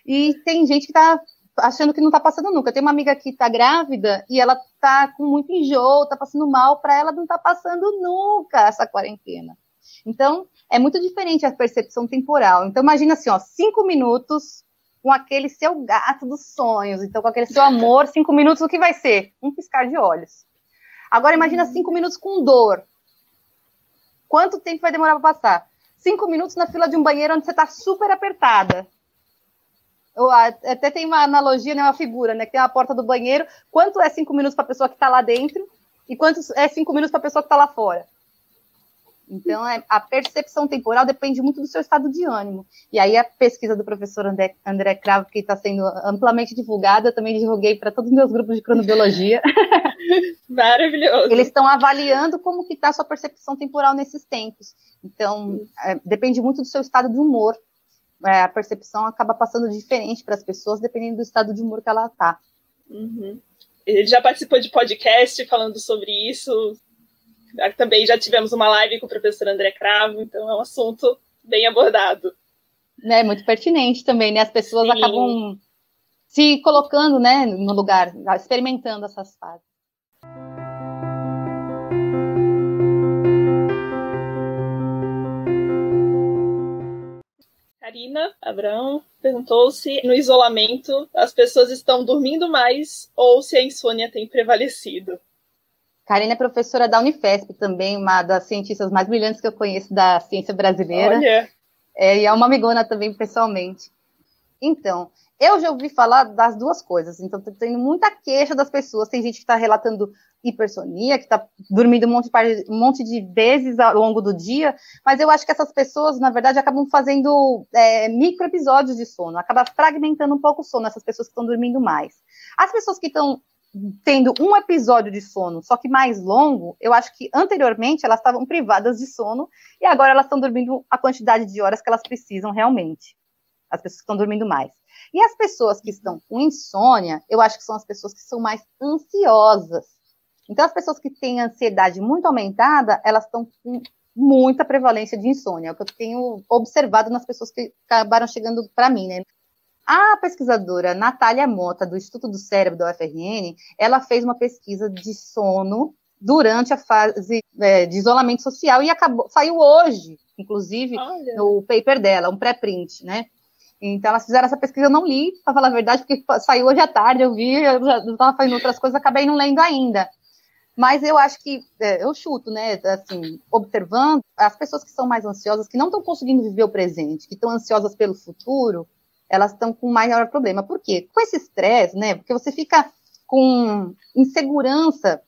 E tem gente que tá achando que não tá passando nunca. Tem uma amiga que tá grávida e ela tá com muito enjoo, tá passando mal, para ela não tá passando nunca essa quarentena. Então, é muito diferente a percepção temporal. Então, imagina assim, ó, cinco minutos com aquele seu gato dos sonhos, então com aquele seu amor, cinco minutos, o que vai ser? Um piscar de olhos. Agora, imagina cinco minutos com dor. Quanto tempo vai demorar para passar? Cinco minutos na fila de um banheiro onde você está super apertada. Eu, até tem uma analogia, né, uma figura, né? Que tem a porta do banheiro. Quanto é cinco minutos para a pessoa que está lá dentro e quanto é cinco minutos para a pessoa que está lá fora? Então, é, a percepção temporal depende muito do seu estado de ânimo. E aí, a pesquisa do professor André, André Cravo, que está sendo amplamente divulgada, eu também divulguei para todos os meus grupos de cronobiologia. Maravilhoso. Eles estão avaliando como que está a sua percepção temporal nesses tempos. Então, é, depende muito do seu estado de humor. É, a percepção acaba passando diferente para as pessoas, dependendo do estado de humor que ela está. Uhum. Ele já participou de podcast falando sobre isso. Também já tivemos uma live com o professor André Cravo, então é um assunto bem abordado. É muito pertinente também, né? As pessoas Sim. acabam se colocando né, no lugar, experimentando essas fases. Karina Abraão perguntou se no isolamento as pessoas estão dormindo mais ou se a insônia tem prevalecido. Karina é professora da Unifesp também, uma das cientistas mais brilhantes que eu conheço da ciência brasileira. Olha. É, e é uma amigona também pessoalmente. Então, Eu já ouvi falar das duas coisas, então tô tendo muita queixa das pessoas. Tem gente que está relatando hipersonia, que está dormindo um monte, de, um monte, de, vezes ao longo do dia, mas eu acho que essas pessoas, na verdade, acabam fazendo é, micro episódios de sono, acaba fragmentando um pouco o sono, essas pessoas que estão dormindo mais. As pessoas que estão tendo um episódio de sono, só que mais longo, eu acho que anteriormente elas estavam privadas de sono e agora elas estão dormindo a quantidade de horas que elas precisam realmente. As pessoas que estão dormindo mais. E as pessoas que estão com insônia, eu acho que são as pessoas que são mais ansiosas. Então, as pessoas que têm ansiedade muito aumentada, elas estão com muita prevalência de insônia, é o que eu tenho observado nas pessoas que acabaram chegando para mim, né? A pesquisadora Natália Mota, do Instituto do Cérebro da UFRN, ela fez uma pesquisa de sono durante a fase é, de isolamento social e acabou, saiu hoje, inclusive, Olha. no paper dela, um pré-print, né? Então, elas fizeram essa pesquisa, eu não li, para falar a verdade, porque saiu hoje à tarde, eu vi, eu já estava fazendo outras coisas, acabei não lendo ainda. Mas eu acho que, é, eu chuto, né, assim, observando, as pessoas que são mais ansiosas, que não estão conseguindo viver o presente, que estão ansiosas pelo futuro, elas estão com maior problema. Por quê? Com esse estresse, né? Porque você fica com insegurança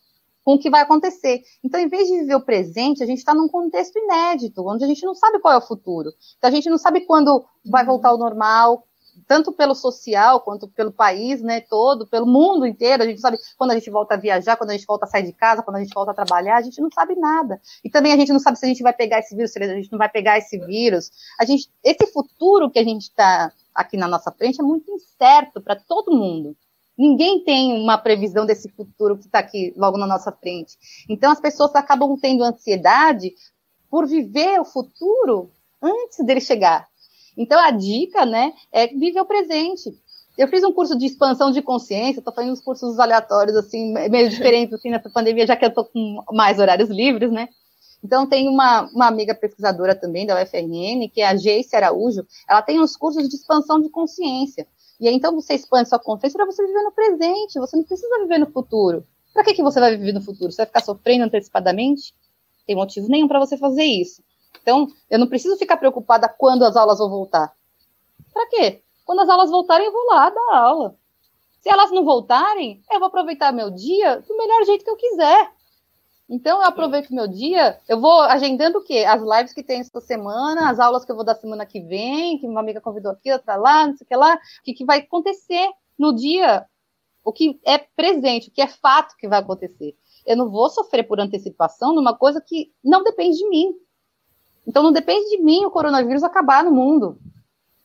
com o que vai acontecer. Então, em vez de viver o presente, a gente está num contexto inédito, onde a gente não sabe qual é o futuro. Então, a gente não sabe quando vai voltar ao normal, tanto pelo social quanto pelo país, né, todo, pelo mundo inteiro. A gente sabe quando a gente volta a viajar, quando a gente volta a sair de casa, quando a gente volta a trabalhar, a gente não sabe nada. E também a gente não sabe se a gente vai pegar esse vírus, se a gente não vai pegar esse vírus. A gente, esse futuro que a gente está aqui na nossa frente é muito incerto para todo mundo. Ninguém tem uma previsão desse futuro que está aqui logo na nossa frente. Então as pessoas acabam tendo ansiedade por viver o futuro antes dele chegar. Então a dica, né, é viver o presente. Eu fiz um curso de expansão de consciência, estou fazendo uns cursos aleatórios, assim, meio diferentes, assim, nessa pandemia, já que eu estou com mais horários livres, né? Então, tem uma, uma amiga pesquisadora também da UFRN, que é a Geice Araújo, ela tem uns cursos de expansão de consciência. E aí, então, você expande sua consciência para você viver no presente, você não precisa viver no futuro. Para que, que você vai viver no futuro? Você vai ficar sofrendo antecipadamente? Tem motivo nenhum para você fazer isso. Então, eu não preciso ficar preocupada quando as aulas vão voltar. Para quê? Quando as aulas voltarem, eu vou lá dar aula. Se elas não voltarem, eu vou aproveitar meu dia do melhor jeito que eu quiser. Então, eu aproveito meu dia, eu vou agendando o quê? As lives que tem essa semana, as aulas que eu vou dar semana que vem, que uma amiga convidou aqui, outra lá, não sei o que lá, o que, que vai acontecer no dia, o que é presente, o que é fato que vai acontecer. Eu não vou sofrer por antecipação numa coisa que não depende de mim. Então, não depende de mim o coronavírus acabar no mundo.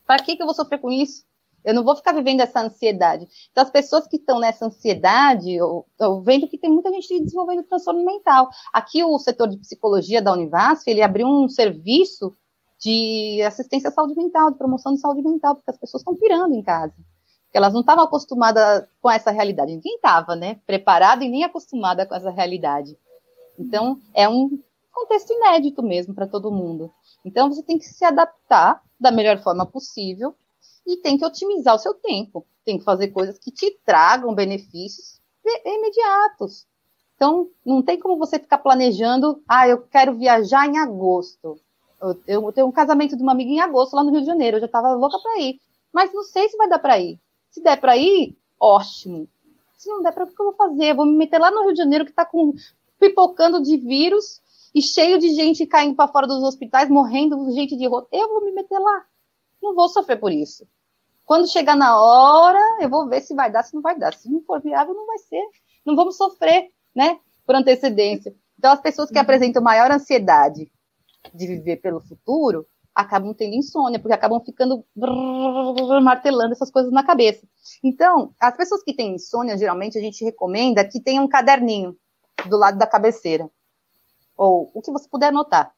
Para que, que eu vou sofrer com isso? Eu não vou ficar vivendo essa ansiedade. Então, as pessoas que estão nessa ansiedade, eu, eu vendo que tem muita gente desenvolvendo transtorno mental. Aqui, o setor de psicologia da Univasf, ele abriu um serviço de assistência à saúde mental, de promoção de saúde mental, porque as pessoas estão pirando em casa. Porque elas não estavam acostumadas com essa realidade. Ninguém estava, né? Preparada e nem acostumada com essa realidade. Então, é um contexto inédito mesmo para todo mundo. Então, você tem que se adaptar da melhor forma possível e tem que otimizar o seu tempo. Tem que fazer coisas que te tragam benefícios imediatos. Então, não tem como você ficar planejando, ah, eu quero viajar em agosto. Eu, tenho um casamento de uma amiga em agosto lá no Rio de Janeiro, eu já estava louca para ir. Mas não sei se vai dar para ir. Se der para ir, ótimo. Se não der para, o que eu vou fazer? Eu vou me meter lá no Rio de Janeiro que está com pipocando de vírus e cheio de gente caindo para fora dos hospitais, morrendo, gente de rota. Eu vou me meter lá. Não vou sofrer por isso. Quando chegar na hora, eu vou ver se vai dar, se não vai dar. Se não for viável, não vai ser. Não vamos sofrer, né? Por antecedência. Então, as pessoas que uhum. apresentam maior ansiedade de viver pelo futuro acabam tendo insônia, porque acabam ficando martelando essas coisas na cabeça. Então, as pessoas que têm insônia, geralmente a gente recomenda que tenha um caderninho do lado da cabeceira. Ou o que você puder anotar.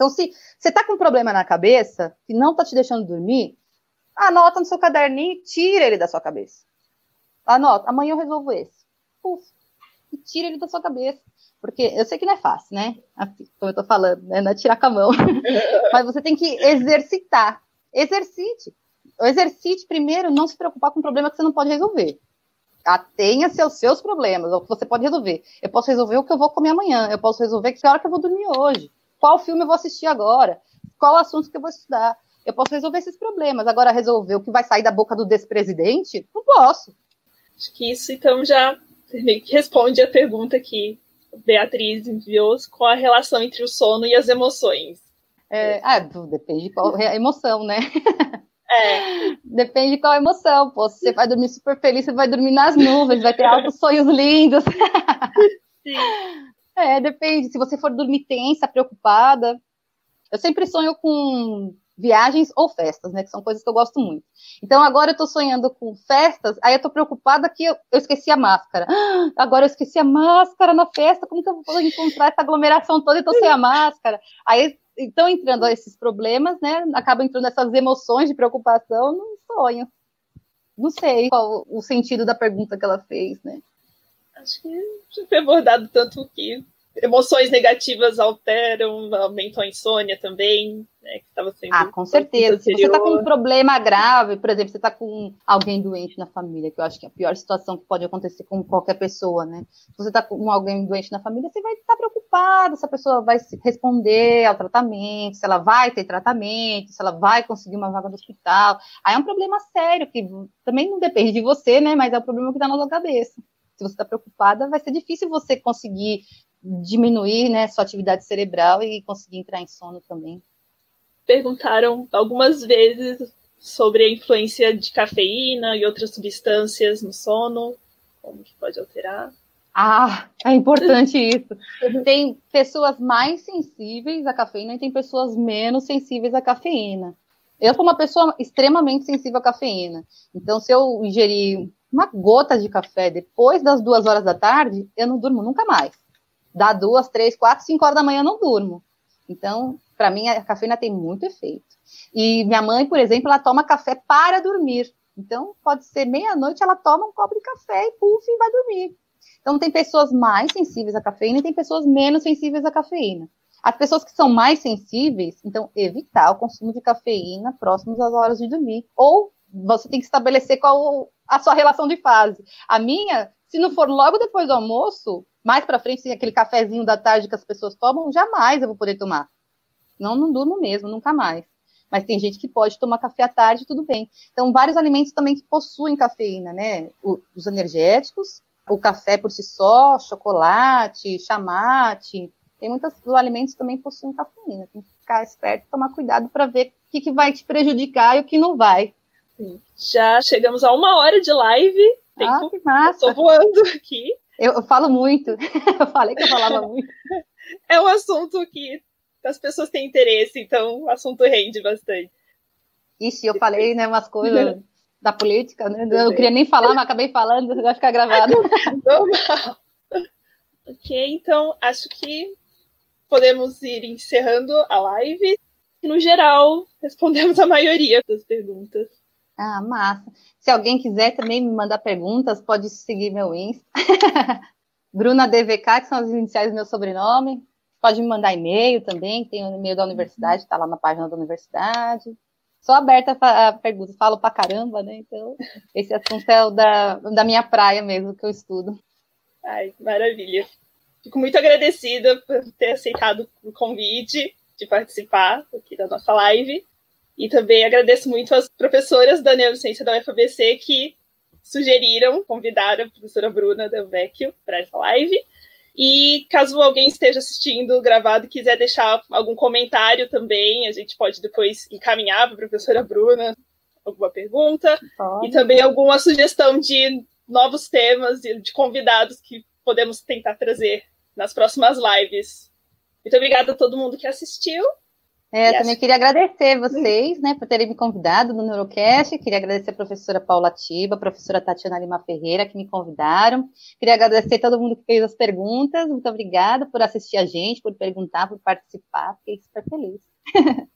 Então, se você está com um problema na cabeça, que não está te deixando dormir, anota no seu caderninho e tira ele da sua cabeça. Anota, amanhã eu resolvo esse. Puf, e tira ele da sua cabeça. Porque eu sei que não é fácil, né? Assim, como eu estou falando, né? Não é tirar com a mão. Mas você tem que exercitar. Exercite. Exercite primeiro, não se preocupar com um problema que você não pode resolver. Atenha-se aos seus problemas, o que você pode resolver. Eu posso resolver o que eu vou comer amanhã, eu posso resolver que hora que eu vou dormir hoje. Qual filme eu vou assistir agora? Qual assunto que eu vou estudar? eu posso resolver esses problemas. Agora, resolver o que vai sair da boca do despresidente, não posso. Acho que isso, então, já responde a pergunta que Beatriz enviou com a relação entre o sono e as emoções. É, ah, depende de qual emoção, né? É. Depende de qual emoção. Pô, se você vai dormir super feliz, você vai dormir nas nuvens, vai ter altos sonhos lindos. Sim. É, depende. Se você for dormir tensa, preocupada. Eu sempre sonho com viagens ou festas, né? Que são coisas que eu gosto muito. Então agora eu tô sonhando com festas, aí eu tô preocupada que eu, eu esqueci a máscara. agora eu esqueci a máscara na festa, como que eu vou encontrar essa aglomeração toda e tô sem a máscara? Aí estão entrando esses problemas, né? Acabam entrando essas emoções de preocupação no sonho. Não sei qual o sentido da pergunta que ela fez, né? Acho que já foi abordado tanto que emoções negativas alteram, aumentam a insônia também, né, que estava sendo. Ah, com certeza. Se você está com um problema grave, por exemplo, você está com alguém doente na família, que eu acho que é a pior situação que pode acontecer com qualquer pessoa, né? Se você está com alguém doente na família, você vai estar preocupado se a pessoa vai responder ao tratamento, se ela vai ter tratamento, se ela vai conseguir uma vaga no hospital. Aí é um problema sério, que também não depende de você, né? Mas é um problema que está na sua cabeça se você está preocupada, vai ser difícil você conseguir diminuir né, sua atividade cerebral e conseguir entrar em sono também. Perguntaram algumas vezes sobre a influência de cafeína e outras substâncias no sono, como que pode alterar. Ah, é importante isso. Tem pessoas mais sensíveis à cafeína e tem pessoas menos sensíveis à cafeína. Eu sou uma pessoa extremamente sensível à cafeína. Então, se eu ingerir uma gota de café depois das duas horas da tarde, eu não durmo nunca mais dá duas, três, quatro, cinco horas da manhã eu não durmo. Então, para mim, a cafeína tem muito efeito. E minha mãe, por exemplo, ela toma café para dormir. Então, pode ser meia-noite, ela toma um copo de café e puf, e vai dormir. Então, tem pessoas mais sensíveis à cafeína e tem pessoas menos sensíveis à cafeína. As pessoas que são mais sensíveis, então, evitar o consumo de cafeína próximos às horas de dormir. Ou você tem que estabelecer qual a sua relação de fase. A minha, se não for logo depois do almoço, mais para frente, assim, aquele cafezinho da tarde que as pessoas tomam, jamais eu vou poder tomar. Não, não durmo mesmo, nunca mais. Mas tem gente que pode tomar café à tarde, tudo bem. Então, vários alimentos também que possuem cafeína, né? os energéticos, o café por si só, chocolate, chamate. Tem muitos alimentos que também possuem cafeína. Tem que ficar esperto, tomar cuidado para ver o que, que vai te prejudicar e o que não vai. Já chegamos a uma hora de live. Tempo, ah, que massa. Estou voando aqui. Eu, eu falo muito. eu falei que eu falava muito. É um assunto que as pessoas têm interesse, então o assunto rende bastante. Ixi, eu falei, né, umas coisas da política, né? Eu não queria nem falar, mas acabei falando, vai ficar gravado. Normal. ok, então acho que podemos ir encerrando a live. No geral, respondemos a maioria das perguntas. Ah, massa. Se alguém quiser também me mandar perguntas, pode seguir meu Insta. Bruna DVK, que são as iniciais do meu sobrenome. Pode me mandar e-mail também, tem o e-mail da universidade, está lá na página da universidade. Sou aberta a perguntas, falo pra caramba, né? Então, esse assunto é o da, da minha praia mesmo, que eu estudo. Ai, maravilha. Fico muito agradecida por ter aceitado o convite de participar aqui da nossa live. E também agradeço muito às professoras da Neurociência da UFABC que sugeriram, convidaram a professora Bruna Delvecchio para essa live. E caso alguém esteja assistindo gravado e quiser deixar algum comentário também, a gente pode depois encaminhar para a professora Bruna alguma pergunta e também alguma sugestão de novos temas e de convidados que podemos tentar trazer nas próximas lives. Muito obrigada a todo mundo que assistiu é, eu também queria agradecer vocês, né, por terem me convidado no Neurocast. Queria agradecer a professora Paula Tiba, a professora Tatiana Lima Ferreira, que me convidaram. Queria agradecer a todo mundo que fez as perguntas. Muito obrigada por assistir a gente, por perguntar, por participar. Fiquei super feliz.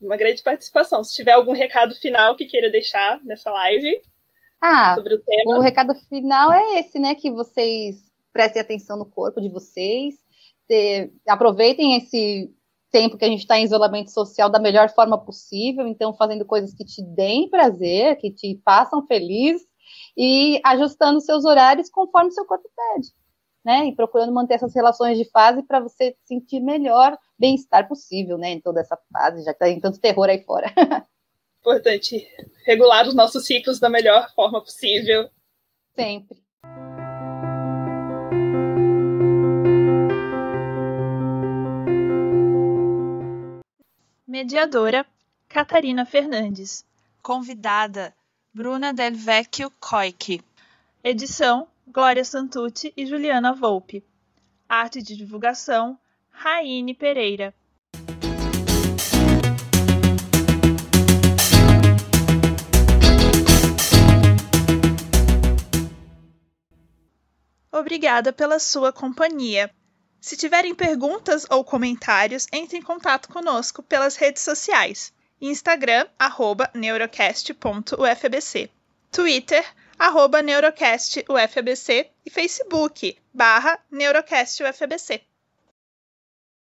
Uma grande participação. Se tiver algum recado final que queira deixar nessa live ah, sobre o tema. O recado final é esse, né? Que vocês prestem atenção no corpo de vocês, ter, aproveitem esse tempo que a gente está em isolamento social da melhor forma possível, então fazendo coisas que te deem prazer, que te façam feliz e ajustando seus horários conforme seu corpo pede. né? E procurando manter essas relações de fase para você sentir melhor bem-estar possível, né? Em toda essa fase, já que tá em tanto terror aí fora. Importante regular os nossos ciclos da melhor forma possível. Sempre. Mediadora Catarina Fernandes. Convidada Bruna Del Vecchio Coic. Edição Glória Santucci e Juliana Volpe. Arte de divulgação Raine Pereira. Obrigada pela sua companhia. Se tiverem perguntas ou comentários, entre em contato conosco pelas redes sociais. Instagram, arroba neurocast.ufbc. Twitter, arroba neurocastufbc e Facebook, barra neurocastufbc.